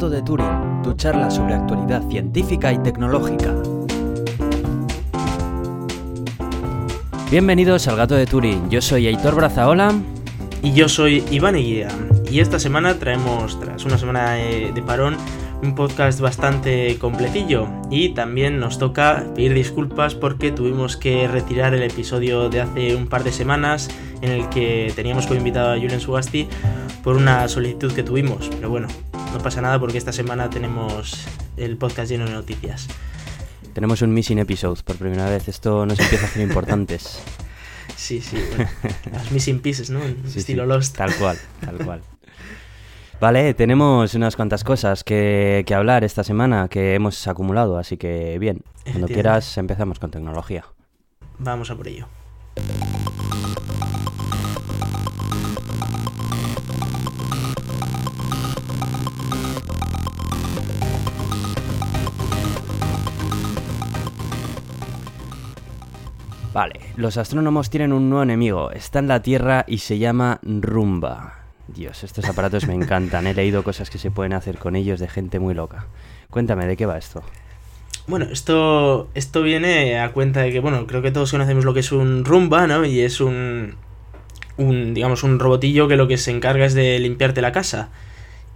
Gato de Turing, tu charla sobre actualidad científica y tecnológica. Bienvenidos al Gato de Turing, yo soy Aitor Brazaola. Y yo soy Iván Eguía. Y esta semana traemos, tras una semana de parón, un podcast bastante completillo. Y también nos toca pedir disculpas porque tuvimos que retirar el episodio de hace un par de semanas en el que teníamos como invitado a Julian Sugasti por una solicitud que tuvimos. Pero bueno, no pasa nada porque esta semana tenemos el podcast lleno de noticias. Tenemos un missing episode por primera vez. Esto nos empieza a hacer importantes. Sí, sí, bueno, las missing pieces, ¿no? Estilo Lost. Tal cual, tal cual. Vale, tenemos unas cuantas cosas que, que, hablar esta semana que hemos acumulado, así que bien, cuando quieras empezamos con tecnología. Vamos a por ello. Vale, los astrónomos tienen un nuevo enemigo. Está en la Tierra y se llama Rumba. Dios, estos aparatos me encantan. He leído cosas que se pueden hacer con ellos de gente muy loca. Cuéntame, ¿de qué va esto? Bueno, esto, esto viene a cuenta de que, bueno, creo que todos conocemos lo que es un Rumba, ¿no? Y es un, un, digamos, un robotillo que lo que se encarga es de limpiarte la casa.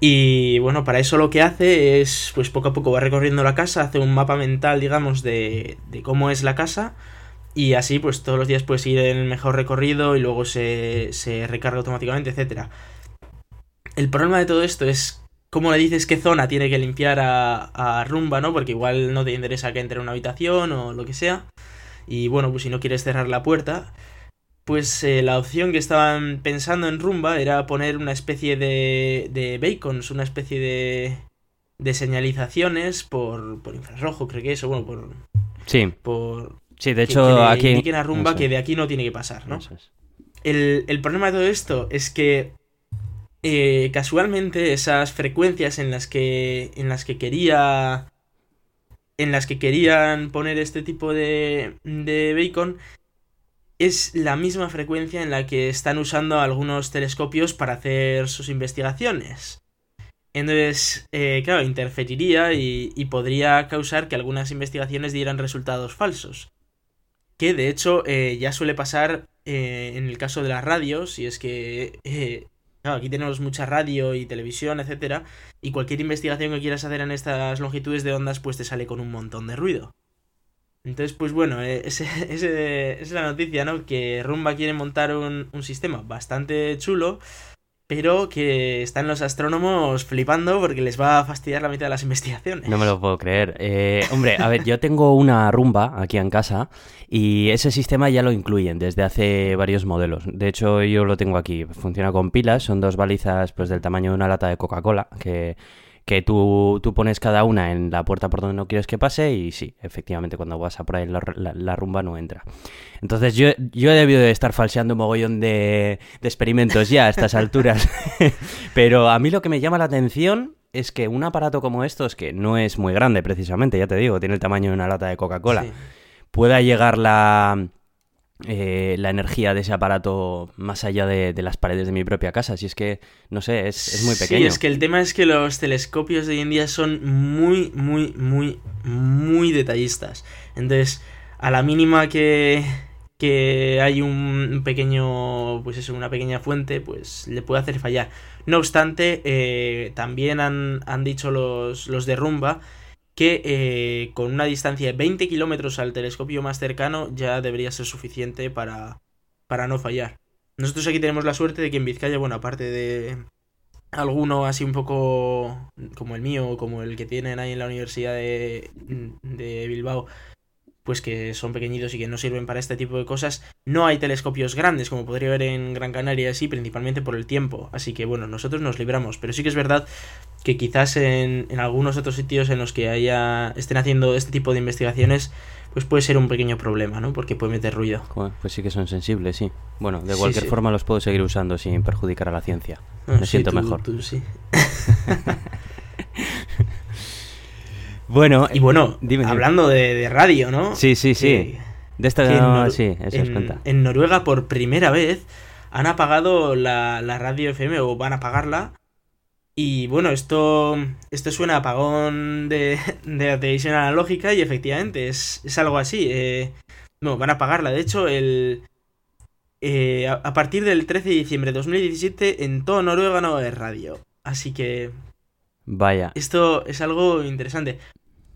Y bueno, para eso lo que hace es, pues poco a poco va recorriendo la casa, hace un mapa mental, digamos, de, de cómo es la casa y así, pues todos los días puedes ir en el mejor recorrido y luego se, se recarga automáticamente, etcétera. El problema de todo esto es cómo le dices qué zona tiene que limpiar a, a, Rumba, ¿no? Porque igual no te interesa que entre en una habitación o lo que sea. Y bueno, pues si no quieres cerrar la puerta, pues eh, la opción que estaban pensando en Rumba era poner una especie de, de bacons, una especie de, de señalizaciones por, por infrarrojo, creo que eso, bueno, por... Sí. Por, Sí, de hecho, que, aquí. Rumba que de aquí no tiene que pasar, ¿no? El, el, problema de todo esto es que eh, casualmente esas frecuencias en las que. en las que quería. En las que querían poner este tipo de. de bacon. Es la misma frecuencia en la que están usando algunos telescopios para hacer sus investigaciones. Entonces, eh, claro, interferiría y, y podría causar que algunas investigaciones dieran resultados falsos que de hecho eh, ya suele pasar eh, en el caso de las radios, y es que eh, aquí tenemos mucha radio y televisión, etcétera, y cualquier investigación que quieras hacer en estas longitudes de ondas, pues te sale con un montón de ruido. Entonces, pues bueno, esa es la noticia, ¿no? Que Rumba quiere montar un, un sistema bastante chulo pero que están los astrónomos flipando porque les va a fastidiar la mitad de las investigaciones. No me lo puedo creer. Eh, hombre, a ver, yo tengo una rumba aquí en casa y ese sistema ya lo incluyen desde hace varios modelos. De hecho, yo lo tengo aquí. Funciona con pilas, son dos balizas pues del tamaño de una lata de Coca-Cola que que tú, tú, pones cada una en la puerta por donde no quieres que pase y sí, efectivamente cuando vas a por ahí la, la, rumba no entra. Entonces yo, yo he debido de estar falseando un mogollón de, de experimentos ya a estas alturas. Pero a mí lo que me llama la atención es que un aparato como estos, que no es muy grande precisamente, ya te digo, tiene el tamaño de una lata de Coca-Cola, sí. pueda llegar la eh, la energía de ese aparato más allá de, de, las paredes de mi propia casa. Si es que, no sé, es, es, muy pequeño. Sí, es que el tema es que los telescopios de hoy en día son muy, muy, muy, muy detallistas. Entonces, a la mínima que, que hay un pequeño, pues eso, una pequeña fuente, pues le puede hacer fallar. No obstante, eh, también han, han dicho los, los de Rumba que eh, con una distancia de 20 kilómetros al telescopio más cercano ya debería ser suficiente para, para no fallar. Nosotros aquí tenemos la suerte de que en Vizcaya, bueno, aparte de alguno así un poco como el mío, como el que tienen ahí en la Universidad de, de Bilbao, pues que son pequeñitos y que no sirven para este tipo de cosas, no hay telescopios grandes como podría haber en Gran Canaria, así principalmente por el tiempo. Así que bueno, nosotros nos libramos, pero sí que es verdad que quizás en, en algunos otros sitios en los que haya estén haciendo este tipo de investigaciones, pues puede ser un pequeño problema, ¿no? Porque puede meter ruido. Pues sí que son sensibles, sí. Bueno, de cualquier sí, sí. forma los puedo seguir usando sin perjudicar a la ciencia. No, Me sí, siento tú, mejor. tú sí. Bueno, y bueno, dime, hablando de, de, radio, ¿no? Sí, sí, sí. De esta no, en, sí, eso en, es cuenta. en Noruega por primera vez han apagado la, la, radio FM o van a apagarla Y bueno, esto, esto suena a apagón de, de la televisión analógica y efectivamente es, es algo así. Eh, no, van a pagarla. De hecho, el, eh, a, partir del 13 de diciembre de 2017 en todo Noruega no a haber radio. Así que... Vaya. Esto es algo interesante.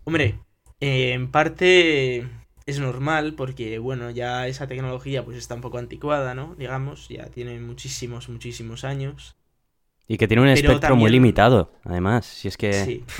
Hombre, eh, en parte es normal porque, bueno, ya esa tecnología pues está un poco anticuada, ¿no? Digamos, ya tiene muchísimos, muchísimos años. Y que tiene un espectro muy limitado, además. Si es que. Sí.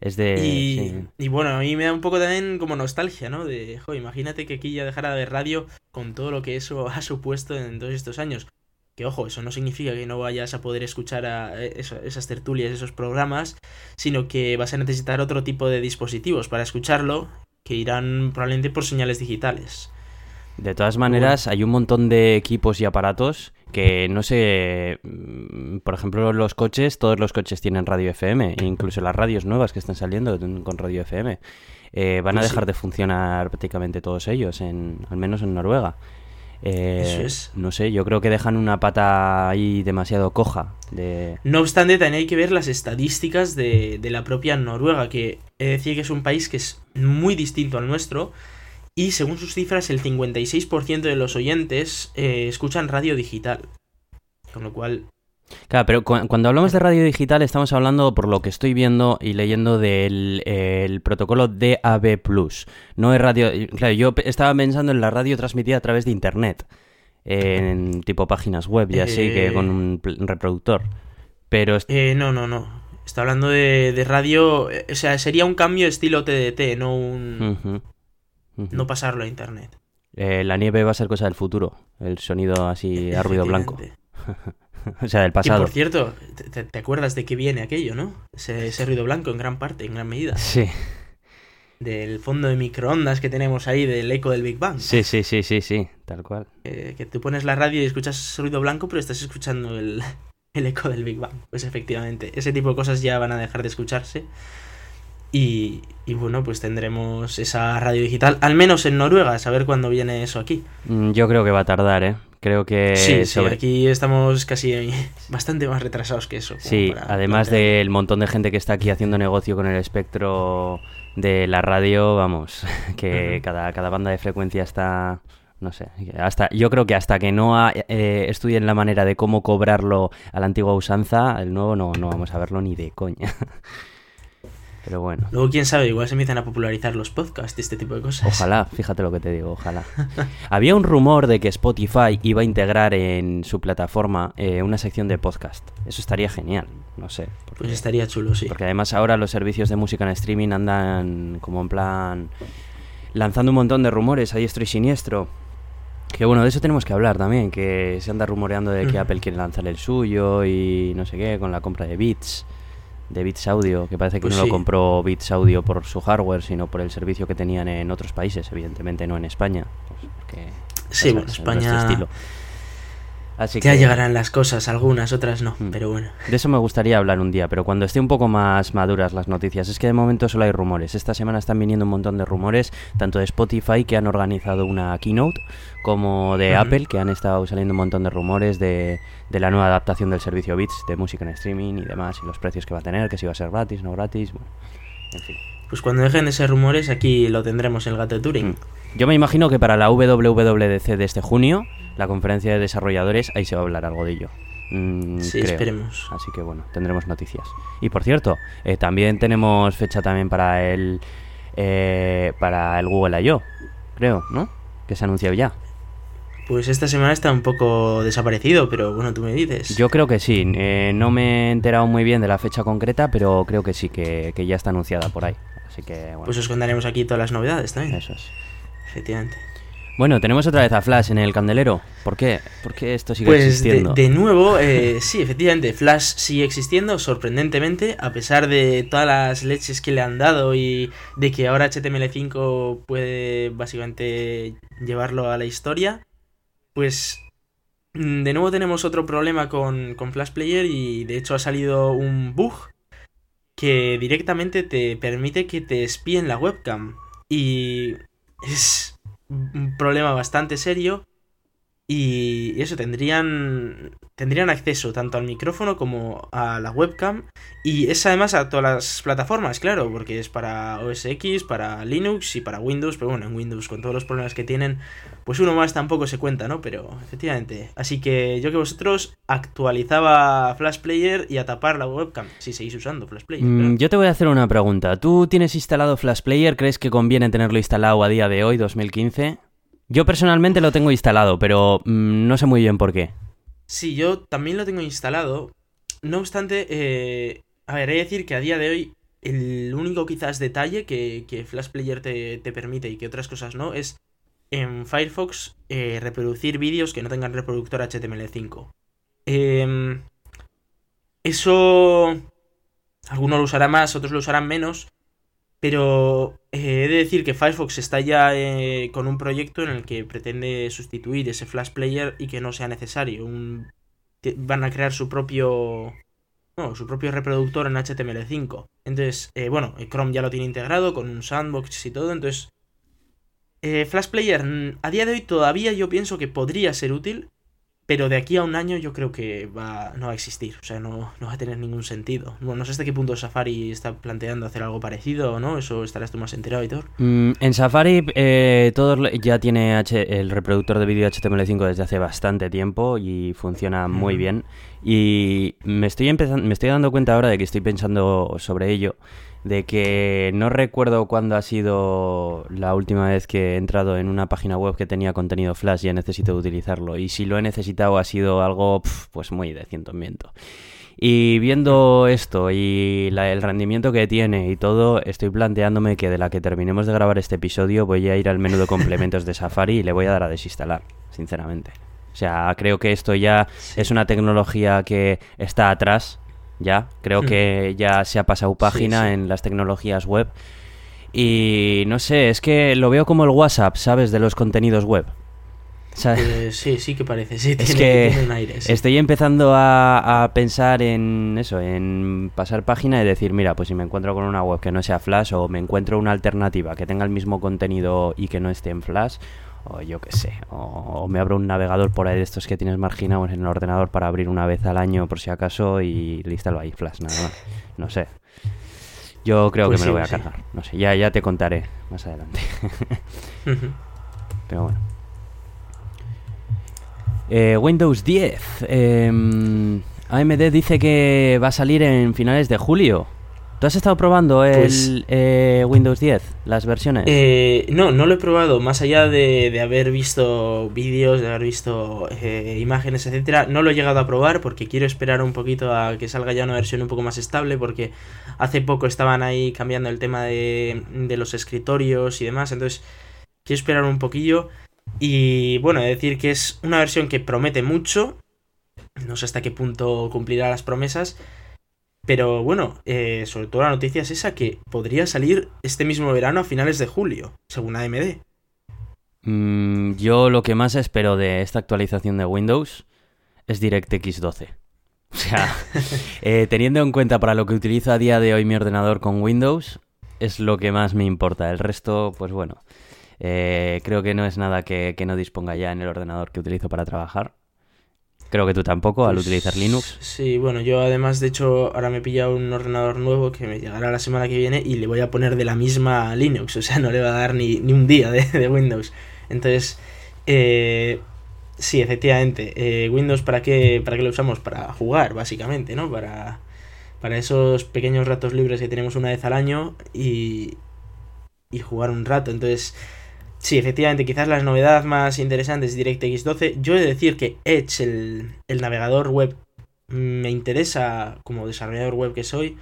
Es de. Y, bueno, a mí me da un poco también como nostalgia, ¿no? De, jo, imagínate que aquí ya dejara de radio con todo lo que eso ha supuesto en todos estos años. Que ojo, eso no significa que no vayas a poder escuchar a eh, esas tertulias, esos programas, sino que vas a necesitar otro tipo de dispositivos para escucharlo, que irán probablemente por señales digitales. De todas maneras, hay un montón de equipos y aparatos que no sé, mm, por ejemplo, los coches, todos los coches tienen radio FM, e incluso las radios nuevas que están saliendo con radio FM. Eh, van a pues dejar de funcionar prácticamente todos ellos, en, al menos en Noruega. Eh, Eso es. No sé, yo creo que dejan una pata ahí demasiado coja. De... No obstante, también hay que ver las estadísticas de, de la propia Noruega, que he de decir que es un país que es muy distinto al nuestro y según sus cifras el 56% de los oyentes eh, escuchan radio digital. Con lo cual... Claro, pero cuando hablamos de radio digital estamos hablando, por lo que estoy viendo y leyendo, del el protocolo DAB+. No es radio... Claro, yo estaba pensando en la radio transmitida a través de Internet. En tipo páginas web y así, que con un, reproductor. Pero... Eh, no, no, no. Está hablando de, radio... Eh, o sea, sería un cambio estilo TDT, no un no pasarlo a internet. Eh, la nieve va a ser cosa del futuro, el sonido así a ruido blanco. o sea, del pasado. Y por cierto, te, acuerdas de qué viene aquello, no? Ese, ruido blanco en gran parte, en gran medida. Sí. Del fondo de microondas que tenemos ahí, del eco del Big Bang. Sí, sí, sí, sí, sí, tal cual. Eh, que tú pones la radio y escuchas ruido blanco, pero estás escuchando el, el eco del Big Bang. Pues efectivamente, ese tipo de cosas ya van a dejar de escucharse. Y, bueno, pues tendremos esa radio digital, al menos en Noruega, a saber cuándo viene eso aquí. Mm, yo creo que va a tardar, ¿eh? Creo que... Sí, sobre... aquí estamos casi bastante más retrasados que eso. Sí, además del montón de gente que está aquí haciendo negocio con el espectro de la radio, vamos, que cada, cada banda de frecuencia está no sé, hasta yo creo que hasta que no eh, estudien la manera de cómo cobrarlo a la antigua usanza, el nuevo no, no vamos a verlo ni de coña. Pero bueno. Luego, quién sabe, igual se empiezan a popularizar los podcasts y este tipo de cosas. Ojalá, fíjate lo que te digo, ojalá. Había un rumor de que Spotify iba a integrar en su plataforma eh, una sección de podcast. Eso estaría genial, no sé. pues estaría chulo, sí. Porque además ahora los servicios de música en streaming andan como en plan lanzando un montón de rumores a diestro y siniestro. Que bueno, de eso tenemos que hablar también, que se anda rumoreando de que Apple quiere lanzar el suyo y no sé qué, con la compra de Beats de Beats Audio, que parece que pues no lo compró Beats Audio por su hardware, sino por el servicio que tenían en otros países, evidentemente no en España. Pues porque, sí, bueno, España... Estilo. Así ya llegarán las cosas, algunas, otras no, mm. pero bueno. De eso me gustaría hablar un día, pero cuando esté un poco más maduras las noticias. Es que de momento solo hay rumores. Esta semana están viniendo un montón de rumores, tanto de Spotify, que han organizado una keynote, como de Apple, que han estado saliendo un montón de rumores de, de, la nueva adaptación del servicio Beats de música en streaming y demás, y los precios que va a tener, que si va a ser gratis, no gratis, bueno, en fin. Pues cuando dejen de ser rumores, aquí lo tendremos el gato de Turing. Mm. Yo me imagino que para la WWDC de este junio, la conferencia de desarrolladores, ahí se va a hablar algo de ello. Mm, sí, esperemos. Así que bueno, tendremos noticias. Y por cierto, eh, también tenemos fecha también para el eh, para el Google I.O., creo, ¿no? Que se ha anunciado ya. Pues esta semana está un poco desaparecido, pero bueno, tú me dices. Yo creo que sí. Eh, no me he enterado muy bien de la fecha concreta, pero creo que sí, que, que ya está anunciada por ahí. Así que, bueno. Pues os contaremos aquí todas las novedades también. Eso es. Efectivamente. Bueno, tenemos otra vez a Flash en el candelero. ¿Por qué? ¿Por qué esto sigue pues existiendo? De, de nuevo, eh, sí, efectivamente, Flash sigue existiendo, sorprendentemente, a pesar de todas las leches que le han dado y de que ahora HTML5 puede básicamente llevarlo a la historia. Pues mm, de nuevo tenemos otro problema con, con Flash Player y de hecho ha salido un bug que directamente te permite que te espíen la webcam. Y es un problema bastante serio. Y eso, tendrían, tendrían acceso tanto al micrófono como a la webcam. Y es además a todas las plataformas, claro, porque es para OS X, para Linux y para Windows. Pero bueno, en Windows con todos los problemas que tienen, pues uno más tampoco se cuenta, ¿no? Pero efectivamente. Así que yo que vosotros actualizaba Flash Player y a tapar la webcam, si seguís usando Flash Player. Mm, yo te voy a hacer una pregunta. ¿Tú tienes instalado Flash Player? ¿Crees que conviene tenerlo instalado a día de hoy, 2015? Yo personalmente lo tengo instalado, pero mm, no sé muy bien por qué. Sí, yo también lo tengo instalado. No obstante, eh, a ver, hay que decir que a día de hoy el único quizás detalle que, Flash Player te, permite y que otras cosas no es en Firefox eh, reproducir vídeos que no tengan reproductor HTML5. Em, eso algunos lo usarán más, otros lo usarán menos, pero eh, he de decir que Firefox está ya eh, con un proyecto en el que pretende sustituir ese Flash Player y que no sea necesario. van a crear su propio su propio reproductor en HTML5. Entonces, eh, bueno, Chrome ya lo tiene integrado con un sandbox y todo. Entonces, Flash Player mm, a día de hoy todavía yo pienso que podría ser útil, pero de aquí a un año yo creo que va, no va a existir, o sea, no, va a tener ningún sentido. Bueno, no sé hasta qué punto Safari está planteando hacer algo parecido o no, eso estarás tú más enterado y todo. Mm, en Safari eh, todo ya tiene H el reproductor de vídeo HTML5 desde hace bastante tiempo y funciona muy bien. Y me estoy, empezando, me estoy dando cuenta ahora de que estoy pensando sobre ello de que no recuerdo cuándo ha sido la última vez que he entrado en una página web que tenía contenido flash y he necesitado utilizarlo. Y si lo he necesitado ha sido algo pues muy de ciento en viento. Y viendo esto y el rendimiento que tiene y todo, estoy planteándome que de la que terminemos de grabar este episodio voy a ir al menú de complementos de Safari y le voy a dar a desinstalar, sinceramente. O sea, creo que esto ya es una tecnología que está atrás ya. Creo que ya se ha pasado página en las tecnologías web. Y no sé, es que lo veo como el WhatsApp, ¿sabes? De los contenidos web. Eh, sí, sí que parece, sí, es que un aire. Estoy empezando a, pensar en eso, en pasar página y decir, mira, pues si me encuentro con una web que no sea Flash o me encuentro una alternativa que tenga el mismo contenido y que no esté en Flash, o yo qué sé, o, me abro un navegador por ahí de estos que tienes marginados en el ordenador para abrir una vez al año por si acaso y lístalo ahí, Flash, nada más. No sé. Yo creo pues que me lo voy a cargar. No sé, ya, ya te contaré más adelante. Pero bueno. Eh, Windows 10. Em, AMD dice que va a salir en finales de julio. ¿Tú has estado probando el pues eh, Windows 10, las versiones? Eh, no, no lo he probado. Más allá de, haber visto vídeos, de haber visto eh, imágenes, etcétera, no lo he llegado a probar porque quiero esperar un poquito a que salga ya una versión un poco más estable. Porque hace poco estaban ahí cambiando el tema de, de los escritorios y demás. Entonces, quiero esperar un poquillo. Y bueno, decir que es una versión que promete mucho. No sé hasta qué punto cumplirá las promesas pero bueno, eh, sobre todo la noticia es esa que podría salir este mismo verano a finales de julio, según AMD. Mm, yo lo que más espero de esta actualización de Windows es DirectX 12. O sea, eh, teniendo en cuenta para lo que utilizo a día de hoy mi ordenador con Windows, es lo que más me importa. El resto, pues bueno, eh, creo que no es nada que, no disponga ya en el ordenador que utilizo para trabajar. Creo que tú tampoco al pues utilizar Linux. Sí, bueno, yo además, de hecho, ahora me he pillado un ordenador nuevo que me llegará la semana que viene y le voy a poner de la misma Linux, o sea, no le va a dar ni, un día de, Windows. Entonces, eh, sí, efectivamente, eh, Windows, ¿para qué, ¿para qué lo usamos? Para jugar, básicamente, ¿no? Para, para esos pequeños ratos libres que tenemos una vez al año y, y jugar un rato. Entonces, Sí, efectivamente, quizás la novedad más interesante es DirectX 12. Yo he de decir que Edge, el, navegador web, me interesa como desarrollador web que soy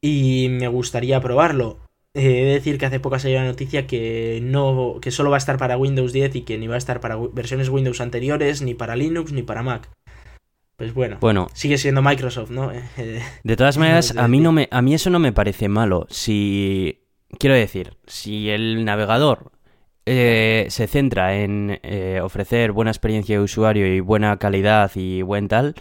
y me gustaría probarlo. Eh, he de decir que hace poco salió la noticia que no que solo va a estar para Windows 10 y que ni va a estar para versiones Windows anteriores, ni para Linux, ni para Mac. Pues bueno, bueno sigue siendo Microsoft, ¿no? de todas maneras, a mí no me a mí eso no me parece malo. Si quiero decir, si el navegador eh, se centra en eh, ofrecer buena experiencia de usuario y buena calidad y buen tal,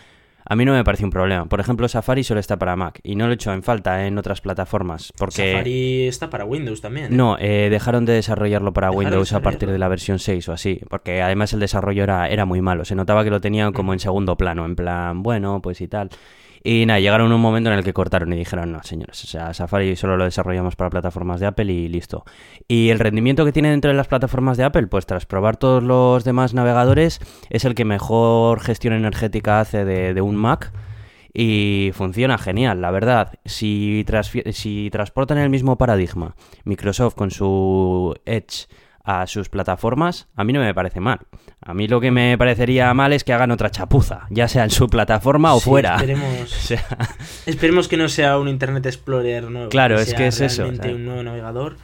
a mí no me parece un problema. Por ejemplo, Safari solo está para Mac y no lo he hecho en falta en otras plataformas. Porque... Safari está para Windows también. ¿eh? No, eh, dejaron de desarrollarlo para Windows a partir de la versión 6 o así, porque además el desarrollo era, era muy malo. Se notaba que lo tenían como en segundo plano, en plan, bueno, pues y tal. Y nada, llegaron un momento en el que cortaron y dijeron, no, señores, o sea, Safari solo lo desarrollamos para plataformas de Apple y listo. Y el rendimiento que tiene dentro de las plataformas de Apple, pues tras probar todos los demás navegadores, es el que mejor gestión energética hace de, un Mac y funciona genial, la verdad. Si, si transportan el mismo paradigma, Microsoft con su Edge a sus plataformas, a mí no me parece mal. A mí lo que me parecería mal es que hagan otra chapuza, ya sea en su plataforma o fuera. Esperemos, esperemos que no sea un Internet Explorer nuevo. Claro, es que es eso. un nuevo navegador.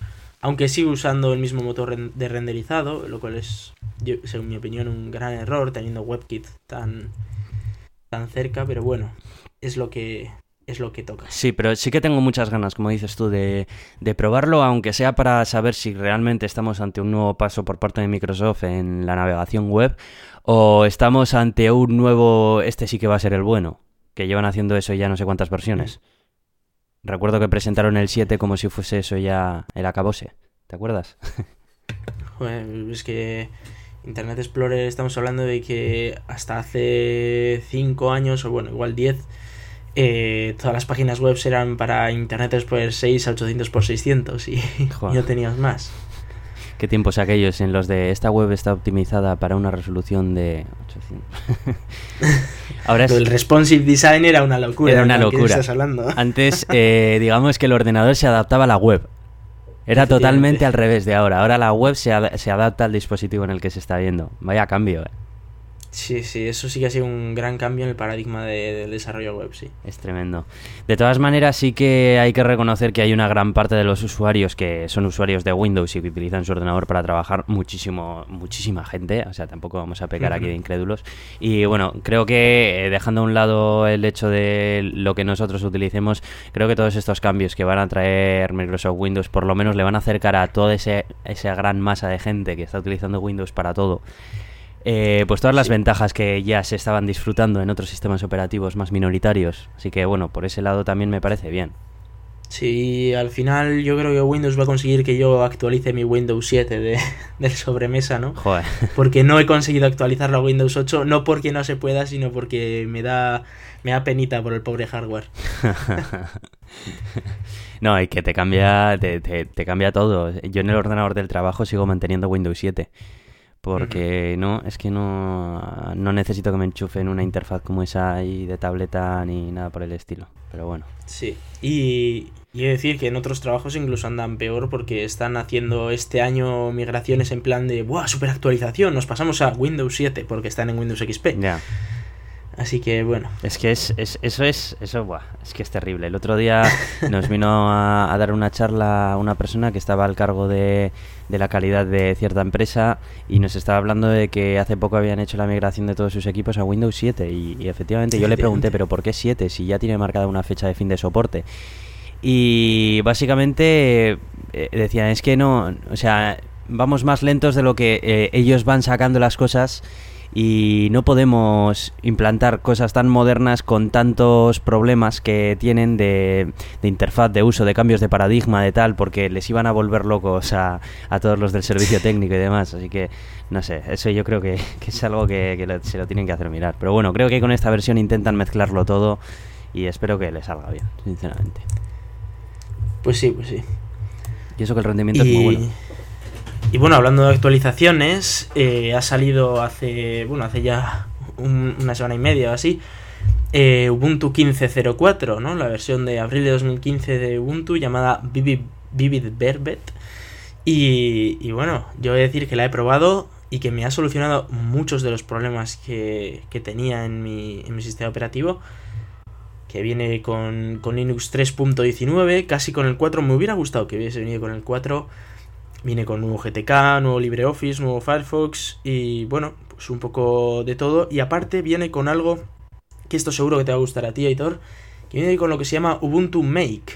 Aunque sigue usando el mismo motor de renderizado, lo cual es, según mi opinión, un gran error teniendo WebKit tan, tan cerca, pero bueno, es lo que es lo que toca. Sí, pero sí que tengo muchas ganas, como dices tú, de, de, probarlo, aunque sea para saber si realmente estamos ante un nuevo paso por parte de Microsoft en la navegación web o estamos ante un nuevo, este sí que va a ser el bueno, que llevan haciendo eso ya no sé cuántas versiones. Recuerdo que presentaron el 7 como si fuese eso ya el acabose, ¿te acuerdas? Joder, es que Internet Explorer estamos hablando de que hasta hace 5 años, o bueno, igual 10, eh, todas las páginas web eran para Internet Explorer 6 a 800 x 600 y, no tenías más. ¿Qué tiempos aquellos en los de esta web está optimizada para una resolución de 800? Ahora El responsive design era una locura. Era una locura. Antes, eh, digamos que el ordenador se adaptaba a la web. Era totalmente al revés de ahora. Ahora la web se, se adapta al dispositivo en el que se está viendo. Vaya cambio, eh. Sí, sí, eso sí que ha sido un gran cambio en el paradigma del desarrollo web, sí. Es tremendo. De todas maneras, sí que hay que reconocer que hay una gran parte de los usuarios que son usuarios de Windows y que utilizan su ordenador para trabajar, muchísimo, muchísima gente, o sea, tampoco vamos a pecar aquí de incrédulos. Y bueno, creo que eh, dejando a un lado el hecho de lo que nosotros utilicemos, creo que todos estos cambios que van a traer Microsoft Windows por lo menos le van a acercar a toda esa gran masa de gente que está utilizando Windows para todo eh, pues todas las ventajas que ya se estaban disfrutando en otros sistemas operativos más minoritarios. Así que bueno, por ese lado también me parece bien. Sí, al final yo creo que Windows va a conseguir que yo actualice mi Windows 7 de, del sobremesa, ¿no? Joder. Porque no he conseguido actualizarlo a Windows 8, no porque no se pueda, sino porque me da, me da penita por el pobre hardware. no, y que te cambia, te, te cambia todo. Yo en el ordenador del trabajo sigo manteniendo Windows 7 porque no, es que no, no necesito que me enchufen una interfaz como esa ahí de tableta ni nada por el estilo. Pero bueno. Sí, y, y decir que en otros trabajos incluso andan peor porque están haciendo este año migraciones en plan de ¡buah! Super actualización, nos pasamos a Windows 7 porque están en Windows XP. Ya. Así que bueno. Es que es, es eso es, eso, buah, es que es terrible. El otro día nos vino a, dar una charla una persona que estaba al cargo de, de, la calidad de cierta empresa y nos estaba hablando de que hace poco habían hecho la migración de todos sus equipos a Windows 7 y, efectivamente yo le pregunté, pero ¿por qué 7 si ya tiene marcada una fecha de fin de soporte? Y básicamente eh, decían, es que no, o sea, vamos más lentos de lo que eh, ellos van sacando las cosas y no podemos implantar cosas tan modernas con tantos problemas que tienen de, interfaz, de uso, de cambios de paradigma, de tal, porque les iban a volver locos a, a todos los del servicio técnico y demás. Así que, no sé, eso yo creo que, es algo que, se lo tienen que hacer mirar. Pero bueno, creo que con esta versión intentan mezclarlo todo y espero que les salga bien, sinceramente. Pues sí, pues sí. Y eso que el rendimiento es muy bueno. Y bueno, hablando de actualizaciones, eh, ha salido hace, bueno, hace ya una semana y media o así, eh, Ubuntu 15.04, ¿no? La versión de abril de 2015 de Ubuntu llamada Vivid, Verbet. Y, y, bueno, yo voy a decir que la he probado y que me ha solucionado muchos de los problemas que, que tenía en mi, en mi, sistema operativo. Que viene con, con Linux 3.19, casi con el 4. Me hubiera gustado que hubiese venido con el 4 Viene con nuevo GTK, nuevo LibreOffice, nuevo Firefox y bueno, pues un poco de todo. Y aparte viene con algo que esto seguro que te va a gustar a ti, Aitor, que viene con lo que se llama Ubuntu Make,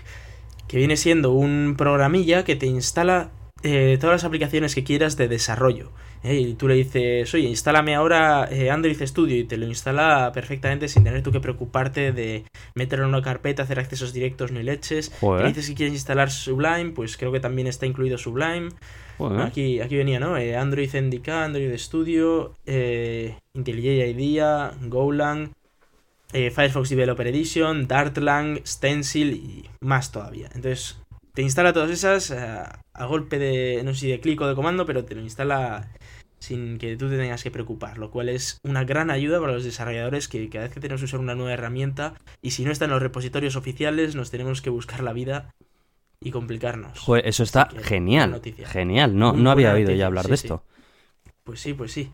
que viene siendo un programilla que te instala eh, todas las aplicaciones que quieras de desarrollo. ¿Eh? Y tú le dices, oye, instálame ahora eh, Android Studio y te lo instala perfectamente sin tener tú que preocuparte de meterlo en una carpeta, hacer accesos directos ni leches. Le dices que quieres instalar Sublime, pues creo que también está incluido Sublime. Aquí, aquí venía, ¿no? Android NDK, Android Studio, IntelliJ IDEA, Golang. Firefox Developer Edition, Dartlang, Stencil y más todavía. Entonces, te instala todas esas eh, a, golpe de, no sé si de clic o de comando, pero te lo instala sin que tú te tengas que preocupar, lo cual es una gran ayuda para los desarrolladores que cada vez que tenemos que usar una nueva herramienta y si no está en los repositorios oficiales nos tenemos que buscar la vida y complicarnos. eso está genial. Genial, no, no había oído ya hablar de esto. Pues sí, pues sí.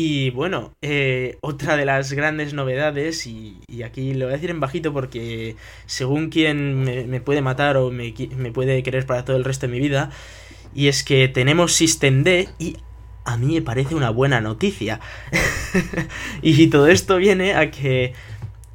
Y bueno, eh, otra de las grandes novedades, y, aquí lo voy a decir en bajito porque según quien me, puede matar o me, puede querer para todo el resto de mi vida, y es que tenemos SystemD y a mí me parece una buena noticia. y todo esto viene a que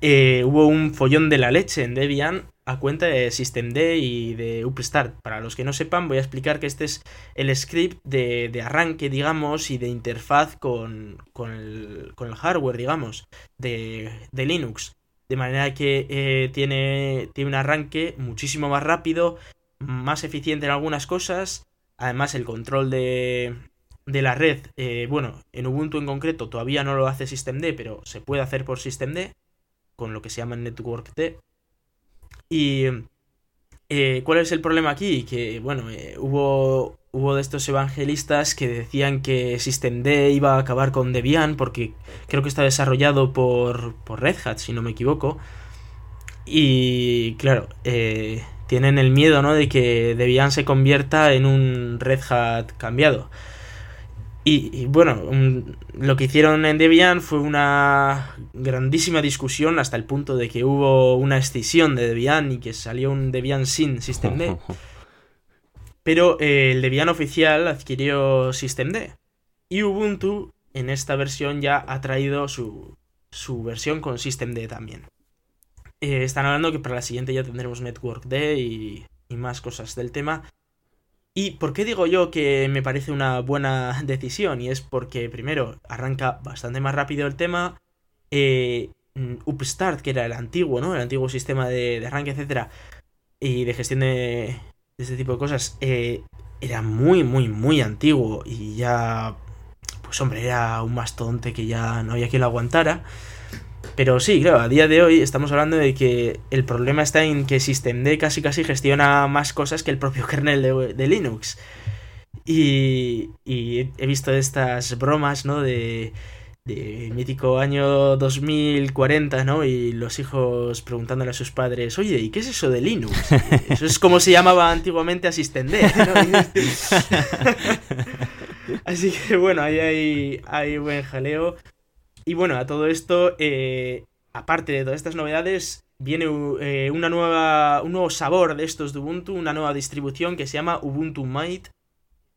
eh, hubo un follón de la leche en Debian a cuenta de systemd y de upstart. Para los que no sepan, voy a explicar que este es el script de, arranque, digamos, y de interfaz con, el, hardware, digamos, de, Linux. De manera que eh, tiene, tiene un arranque muchísimo más rápido, más eficiente en algunas cosas. Además, el control de, de la red, eh, bueno, en Ubuntu en concreto todavía no lo hace systemd, pero se puede hacer por systemd, con lo que se llama network-t y eh, ¿cuál es el problema aquí? Que, bueno, eh, hubo, hubo de estos evangelistas que decían que SystemD iba a acabar con Debian porque creo que está desarrollado por, por Red Hat, si no me equivoco. Y, claro, tienen el miedo, ¿no? De que Debian se convierta en un Red Hat cambiado. Y, bueno, lo que hicieron en Debian fue una grandísima discusión hasta el punto de que hubo una escisión de Debian y que salió un Debian sin systemd. Pero eh, el Debian oficial adquirió systemd. Y Ubuntu en esta versión ya ha traído su, su versión con systemd también. Eh, están hablando que para la siguiente ya tendremos networkd y, y más cosas del tema. ¿Y por qué digo yo que me parece una buena decisión? Y es porque, primero, arranca bastante más rápido el tema. Eh, Upstart, que era el antiguo, ¿no? El antiguo sistema de, arranque, etcétera, y de gestión de, este tipo de cosas, eh, era muy, muy, muy antiguo. Y ya, pues hombre, era un mastodonte que ya no había quien lo aguantara. Pero sí, claro, a día de hoy estamos hablando de que el problema está en que Systemd casi casi gestiona más cosas que el propio kernel de, Linux. Y, y, he visto estas bromas, ¿no? De, de mítico año 2040, ¿no? Y los hijos preguntándole a sus padres, oye, ¿y qué es eso de Linux? Eso es como se llamaba antiguamente Asistende, ¿no? Así que bueno, ahí hay, hay buen jaleo. Y bueno, a todo esto, eh, aparte de todas estas novedades, viene eh, una nueva, un nuevo sabor de estos de Ubuntu, una nueva distribución que se llama Ubuntu Mate,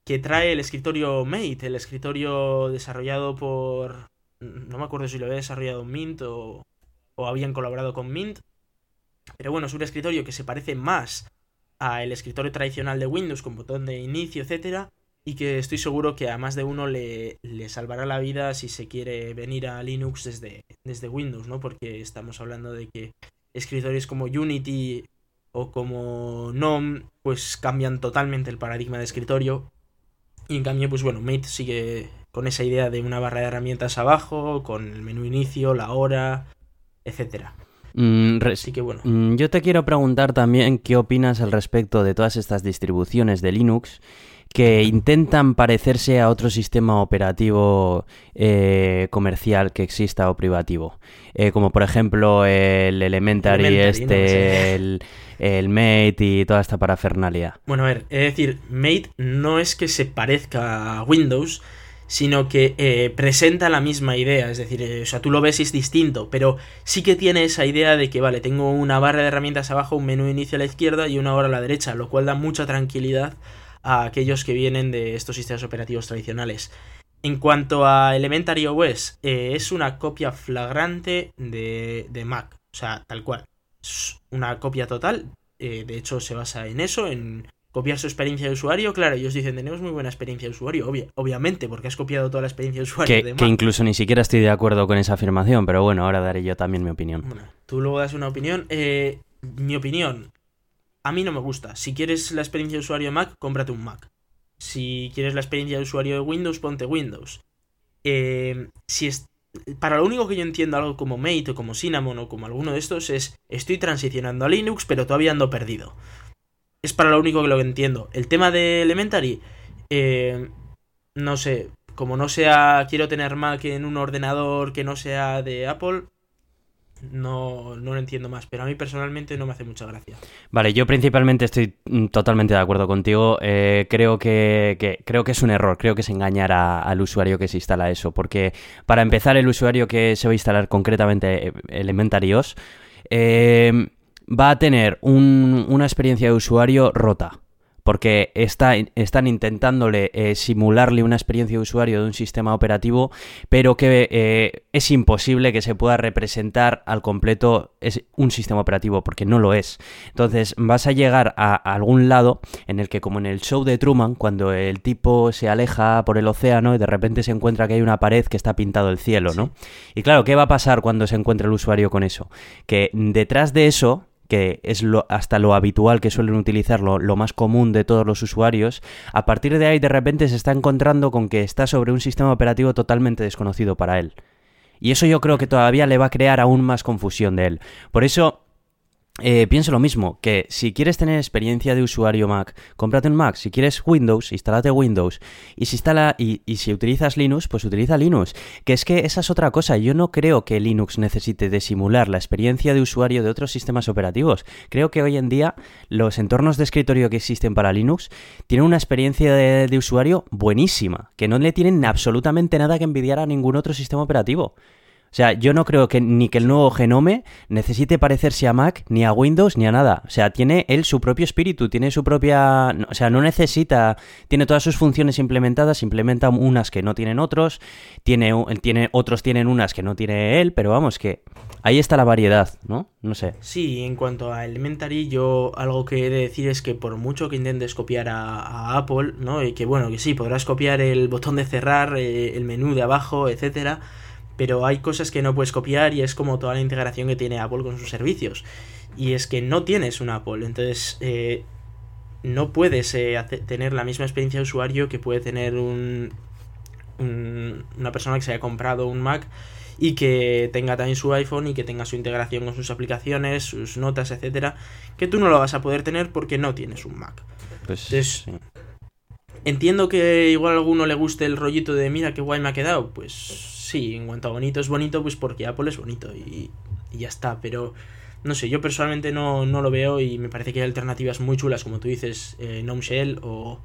que trae el escritorio Mate, el escritorio desarrollado por... No me acuerdo si lo había desarrollado Mint o, o habían colaborado con Mint. Pero bueno, es un escritorio que se parece más al escritorio tradicional de Windows con botón de inicio, etcétera, y que estoy seguro que a más de uno le, salvará la vida si se quiere venir a Linux desde, desde Windows, ¿no? Porque estamos hablando de que escritorios como Unity o como GNOME pues cambian totalmente el paradigma de escritorio y en cambio pues bueno, Mate sigue con esa idea de una barra de herramientas abajo, con el menú inicio, la hora, etcétera. Mm, Así que bueno. Mm, yo te quiero preguntar también qué opinas al respecto de todas estas distribuciones de Linux que intentan parecerse a otro sistema operativo eh, comercial que exista o privativo. Eh, como por ejemplo el Elementary, este, el, Mate y toda esta parafernalia. Bueno, a ver, es decir, Mate no es que se parezca a Windows, sino que eh, presenta la misma idea, es decir, o sea, tú lo ves y es distinto, pero sí que tiene esa idea de que, vale, tengo una barra de herramientas abajo, un menú inicio a la izquierda y una hora a la derecha, lo cual da mucha tranquilidad a aquellos que vienen de estos sistemas operativos tradicionales. En cuanto a Elementary OS, eh, es una copia flagrante de, de, Mac, o sea, tal cual. Es una copia total, eh, de hecho se basa en eso, en copiar su experiencia de usuario, claro, ellos dicen, tenemos muy buena experiencia de usuario, obviamente, porque has copiado toda la experiencia de usuario. Que, que, incluso ni siquiera estoy de acuerdo con esa afirmación, pero bueno, ahora daré yo también mi opinión. Bueno, tú luego das una opinión. Eh, mi opinión, a mí no me gusta. Si quieres la experiencia de usuario de Mac, cómprate un Mac. Si quieres la experiencia de usuario de Windows, ponte Windows. Eh, si es, para lo único que yo entiendo algo como Mate o como Cinnamon o como alguno de estos es estoy transicionando a Linux, pero todavía ando perdido. Es para lo único que lo entiendo. El tema de Elementary, eh, no sé, como no sea, quiero tener Mac en un ordenador que no sea de Apple, no, no lo entiendo más, pero a mí personalmente no me hace mucha gracia. Vale, yo principalmente estoy mm, totalmente de acuerdo contigo. Eh, creo, que, creo que es un error, creo que es engañar al usuario que se instala eso, porque para empezar el usuario que se va a instalar concretamente eh, Elementary OS, eh, va a tener una experiencia de usuario rota. Porque está, están intentándole eh, simularle una experiencia de usuario de un sistema operativo, pero que eh, es imposible que se pueda representar al completo es un sistema operativo, porque no lo es. Entonces vas a llegar a, algún lado en el que, como en el show de Truman, cuando el tipo se aleja por el océano y de repente se encuentra que hay una pared que está pintado el cielo, ¿no? Y claro, ¿qué va a pasar cuando se encuentre el usuario con eso? Que detrás de eso que es lo, hasta lo habitual que suelen utilizarlo, lo más común de todos los usuarios, a partir de ahí de repente se está encontrando con que está sobre un sistema operativo totalmente desconocido para él. Y eso yo creo que todavía le va a crear aún más confusión de él. Por eso eh, pienso lo mismo, que si quieres tener experiencia de usuario Mac, cómprate un Mac. Si quieres Windows, instálate Windows. Y si, instala, y, si utilizas Linux, pues utiliza Linux. Que es que esa es otra cosa. Yo no creo que Linux necesite de simular la experiencia de usuario de otros sistemas operativos. Creo que hoy en día los entornos de escritorio que existen para Linux tienen una experiencia de, de usuario buenísima, que no le tienen absolutamente nada que envidiar a ningún otro sistema operativo. O sea, yo no creo que ni que el nuevo Genome necesite parecerse a Mac, ni a Windows, ni a nada. O sea, tiene él su propio espíritu, tiene su propia... O sea, no necesita... Tiene todas sus funciones implementadas, implementa unas que no tienen otros, tiene, tiene, otros tienen unas que no tiene él, pero vamos, que ahí está la variedad, ¿no? No sé. Sí, en cuanto a Elementary, yo algo que he de decir es que por mucho que intentes copiar a, Apple, ¿no? Y que bueno, que sí, podrás copiar el botón de cerrar, eh, el menú de abajo, etcétera pero hay cosas que no puedes copiar y es como toda la integración que tiene Apple con sus servicios. Y es que no tienes un Apple, entonces eh, no puedes eh, tener la misma experiencia de usuario que puede tener un, una persona que se haya comprado un Mac y que tenga también su iPhone y que tenga su integración con sus aplicaciones, sus notas, etcétera, que tú no lo vas a poder tener porque no tienes un Mac. Pues entiendo que igual a alguno le guste el rollito de mira qué guay me ha quedado, pues sí, en cuanto a bonito es bonito, pues porque Apple es bonito y, ya está, pero no sé, yo personalmente no, lo veo y me parece que hay alternativas muy chulas, como tú dices, eh, Gnome Shell o,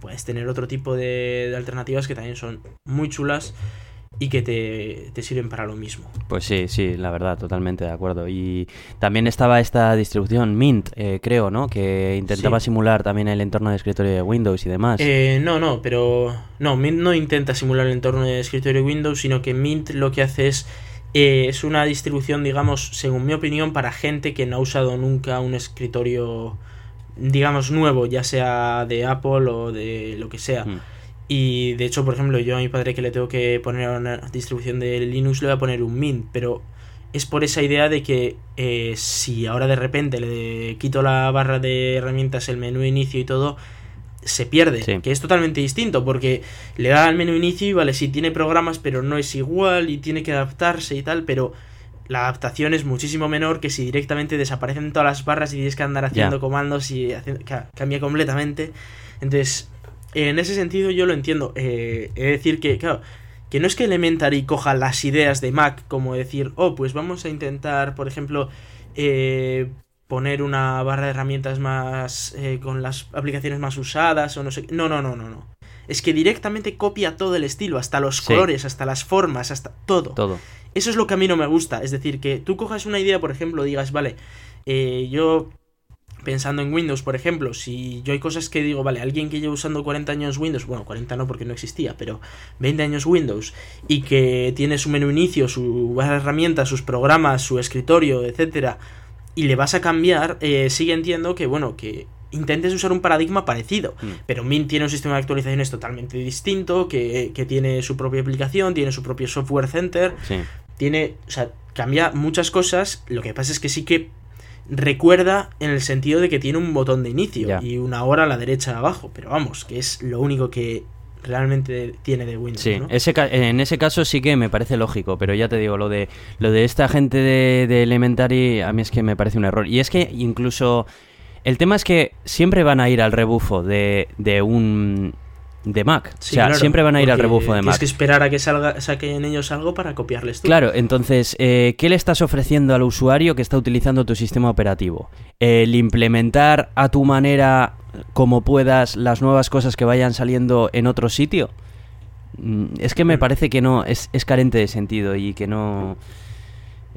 puedes tener otro tipo de alternativas que también son muy chulas y que te, sirven para lo mismo. Pues sí, sí, la verdad, totalmente de acuerdo. Y también estaba esta distribución Mint, eh, creo, ¿no? Que intentaba simular también el entorno de escritorio de Windows y demás. Eh, no, no, pero no, Mint no intenta simular el entorno de escritorio de Windows, sino que Mint lo que hace es eh, es una distribución, digamos, según mi opinión, para gente que no ha usado nunca un escritorio, digamos, nuevo, ya sea de Apple o de lo que sea. Hmm. Y de hecho, por ejemplo, yo a mi padre que le tengo que poner una distribución de Linux le voy a poner un Mint, pero es por esa idea de que eh, si ahora de repente le quito la barra de herramientas, el menú inicio y todo, se pierde, que es totalmente distinto, porque le da al menú inicio y vale, sí tiene programas, pero no es igual y tiene que adaptarse y tal, pero la adaptación es muchísimo menor que si directamente desaparecen todas las barras y tienes que andar haciendo comandos y cambia completamente. Entonces, en ese sentido yo lo entiendo. Eh, es decir que, claro, que no es que Elementary coja las ideas de Mac como decir, oh, pues vamos a intentar, por ejemplo, eh, poner una barra de herramientas más eh, con las aplicaciones más usadas o no sé. No, no, no, no, no. Es que directamente copia todo el estilo, hasta los colores, hasta las formas, hasta todo. Todo. Eso es lo que a mí no me gusta. Es decir, que tú cojas una idea, por ejemplo, digas, vale, yo pensando en Windows, por ejemplo, si yo hay cosas que digo, vale, alguien que lleva usando 40 años Windows, bueno, 40 no porque no existía, pero 20 años Windows y que tiene su menú inicio, su herramientas, sus programas, su escritorio, etcétera, y le vas a cambiar, eh, sigue entiendo que, bueno, que intentes usar un paradigma parecido. Mm. Pero Mint tiene un sistema de actualizaciones totalmente distinto, que, que tiene su propia aplicación, tiene su propio software center, Sí. tiene, o sea, cambia muchas cosas. Lo que pasa es que sí que recuerda en el sentido de que tiene un botón de inicio Ya. y una hora a la derecha abajo. Pero vamos, que es lo único que realmente tiene de Windows. Sí, ¿no? ese ca- en ese caso sí que me parece lógico, pero ya te digo, lo de lo de esta gente de, de Elementary a mí es que me parece un error. Y es que incluso el tema es que siempre van a ir al rebufo de, de un de Mac. Sí, o sea, claro, siempre van a ir al rebufo de Tienes Mac. que esperar a que salga, saquen ellos algo para copiarles tú. Claro, entonces, eh, ¿qué le estás ofreciendo al usuario que está utilizando tu sistema operativo? El implementar a tu manera, como puedas, las nuevas cosas que vayan saliendo en otro sitio. Mm, Es que me parece que no, es, es carente de sentido y que no...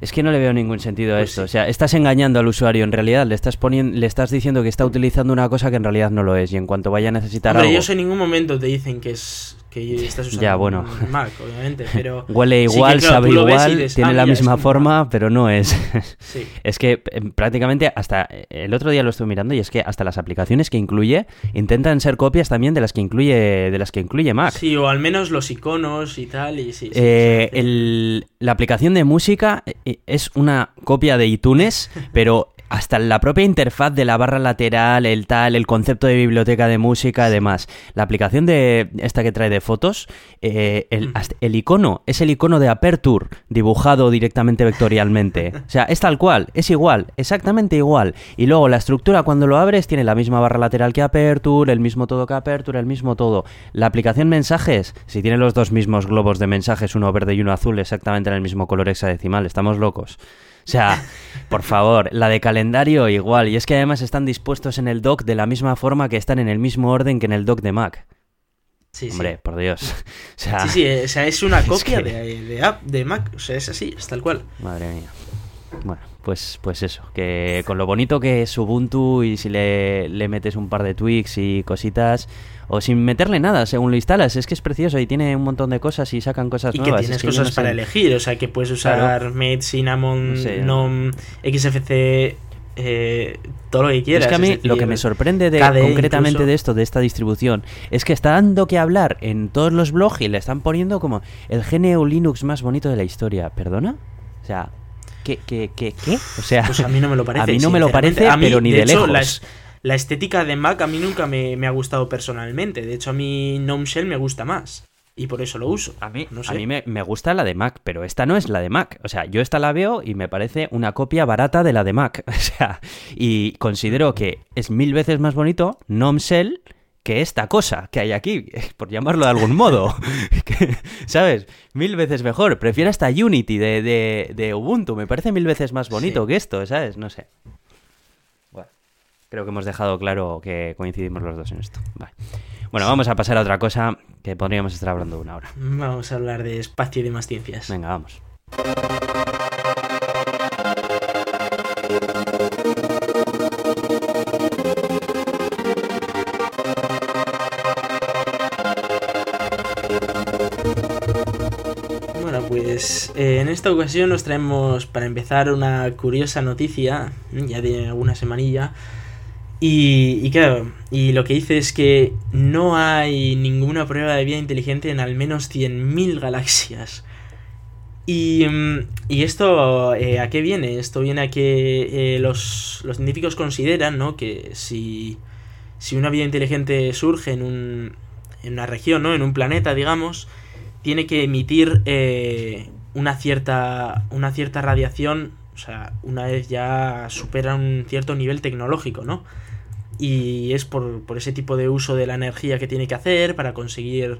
Es que no le veo ningún sentido a Pues esto. sí. O sea, estás engañando al usuario. En realidad, le estás poniendo, le estás diciendo que está utilizando una cosa que en realidad no lo es. Y en cuanto vaya a necesitar Hombre, algo, ellos en ningún momento te dicen que es que estás usando Ya, bueno. un Mac, obviamente, pero huele sí que, igual, claro, sabe igual, dices, tiene "Ah, la mira, misma un Mac". forma, pero no es. Sí. Es que eh, prácticamente hasta el otro día lo estuve mirando y es que hasta las aplicaciones que incluye intentan ser copias también de las que incluye de las que incluye Mac. Sí, o al menos los iconos y tal, y sí. Eh, el- la aplicación de música eh, es una copia de iTunes, pero hasta la propia interfaz de la barra lateral, el tal, el concepto de biblioteca de música y demás. La aplicación de esta que trae de fotos, eh, el, el icono es el icono de Aperture dibujado directamente vectorialmente. O sea, es tal cual, es igual, exactamente igual. Y luego la estructura cuando lo abres tiene la misma barra lateral que Aperture, el mismo todo que Aperture, el mismo todo. La aplicación mensajes, si tiene los dos mismos globos de mensajes, uno verde y uno azul, exactamente en el mismo color hexadecimal, estamos locos. O sea, por favor, la de calendario igual. Y es que además están dispuestos en el dock de la misma forma que están en el mismo orden que en el dock de Mac. sí, sí. Hombre, por Dios. O sea, Sí, sí, o sea, es una Es copia que- de, de app de Mac, o sea, es así, es tal cual. Madre mía. Bueno, pues, pues eso, que con lo bonito que es Ubuntu y si le, le metes un par de tweaks y cositas, o sin meterle nada, según lo instalas, es que es precioso y tiene un montón de cosas y sacan cosas Y que nuevas. tienes es que cosas no sé. para elegir, o sea, que puedes usar Claro. Mate, Cinnamon, No sé. NOM, XFC, eh, todo lo que Es quieras. que a mí es lo que me sorprende de, KDE concretamente incluso. de esto, de esta distribución, es que está dando que hablar en todos los blogs y le están poniendo como el GNU Linux más bonito de la historia. ¿Perdona? O sea, ¿qué, qué, qué, qué? O sea, Pues a mí no me lo parece. a mí no me lo parece, A mí, pero ni de, hecho, lejos. La, es- la estética de Mac a mí nunca me, me ha gustado personalmente. De hecho, a mí Gnome Shell me gusta más. Y por eso lo uso. A mí, no a mí me, me gusta la de Mac, pero esta no es la de Mac. O sea, yo esta la veo y me parece una copia barata de la de Mac. O sea, y considero que es mil veces más bonito Gnome Shell que esta cosa que hay aquí, por llamarlo de algún modo. Que, ¿Sabes? Mil veces mejor. Prefiero hasta Unity de, de, de Ubuntu. Me parece mil veces más bonito Sí. que esto, ¿sabes? No sé. Bueno, creo que hemos dejado claro que coincidimos los dos en esto. Vale. Bueno, vamos a pasar a otra cosa que podríamos estar hablando una hora. Vamos a hablar de espacio y demás ciencias. Venga, vamos. Eh, en esta ocasión nos traemos para empezar una curiosa noticia, mm, ya de alguna semanilla. Y, y claro, y lo que dice es que no hay ninguna prueba de vida inteligente en al menos 100.000 galaxias. Y, mm, y esto, eh, ¿a qué viene? Esto viene a que eh, los, los científicos consideran, ¿no? Que si, si una vida inteligente surge en, un, en una región, ¿no? En un planeta, digamos, tiene que emitir eh, una cierta una cierta radiación, o sea, una vez ya supera un cierto nivel tecnológico, ¿no? Y es por, por ese tipo de uso de la energía que tiene que hacer para conseguir,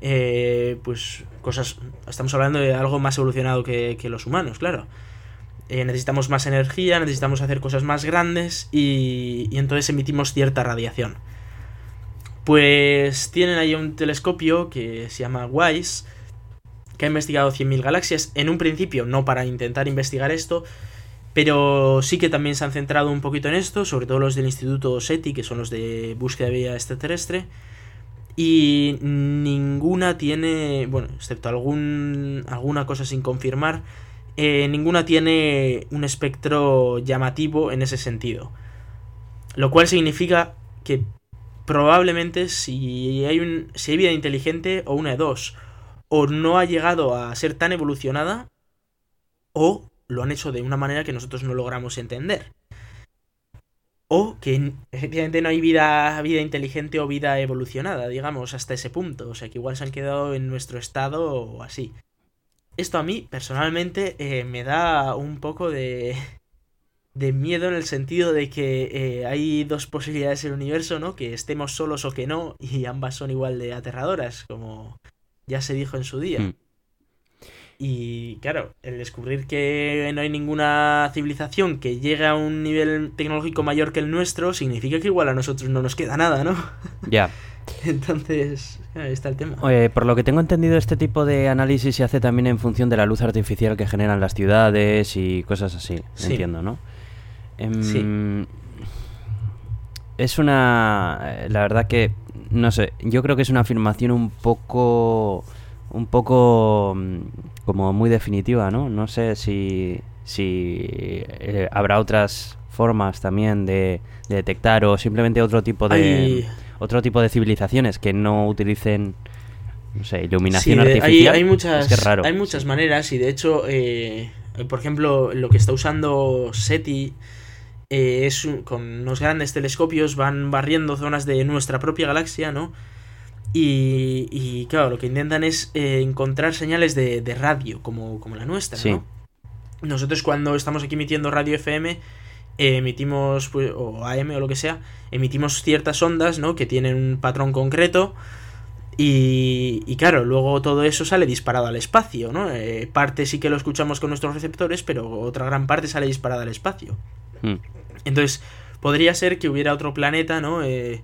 eh, pues, cosas... Estamos hablando de algo más evolucionado que, que los humanos, claro. Eh, necesitamos más energía, necesitamos hacer cosas más grandes y, y entonces emitimos cierta radiación. Pues tienen ahí un telescopio que se llama WISE, que ha investigado 100.000 galaxias. En un principio, no para intentar investigar esto, pero sí que también se han centrado un poquito en esto, sobre todo los del Instituto SETI, que son los de búsqueda de vida extraterrestre. Y ninguna tiene, bueno, excepto algún, alguna cosa sin confirmar, eh, ninguna tiene un espectro llamativo en ese sentido. Lo cual significa que probablemente si hay, un, si hay vida inteligente o una de dos, o no ha llegado a ser tan evolucionada, o lo han hecho de una manera que nosotros no logramos entender. O que efectivamente no hay vida, vida inteligente o vida evolucionada, digamos, hasta ese punto. O sea, que igual se han quedado en nuestro estado o así. Esto a mí, personalmente, eh, me da un poco de, de miedo en el sentido de que eh, hay dos posibilidades en el universo, ¿no? Que estemos solos o que no, y ambas son igual de aterradoras, como ya se dijo en su día. Hmm. Y claro, el descubrir que no hay ninguna civilización que llegue a un nivel tecnológico mayor que el nuestro, significa que igual a nosotros no nos queda nada, ¿no? Ya. Entonces, ahí está el tema. por lo que tengo entendido, este tipo de análisis se hace también en función de la luz artificial que generan las ciudades y cosas así, entiendo, ¿no? Em, sí. Es una... La verdad que, no sé, yo creo que es una afirmación un poco un poco mm, como muy definitiva, ¿no? No sé si, si eh, habrá otras formas también de, detectar o simplemente otro tipo de otro tipo de civilizaciones que no utilicen no sé, iluminación artificial. Hay, muchas, hay muchas maneras y de hecho, eh, por ejemplo, lo que está usando SETI eh, es con unos grandes telescopios van barriendo zonas de nuestra propia galaxia, ¿no? Y, claro, lo que intentan es eh, encontrar señales de, radio, como, como, la nuestra, ¿no? Nosotros cuando estamos aquí emitiendo radio FM, emitimos, pues, o AM o lo que sea, emitimos ciertas ondas, ¿no? Que tienen un patrón concreto. Y, y claro, luego todo eso sale disparado al espacio, ¿no? Eh, parte sí que lo escuchamos con nuestros receptores, pero otra gran parte sale disparada al espacio. Hmm. Entonces, podría ser que hubiera otro planeta, ¿no? Eh,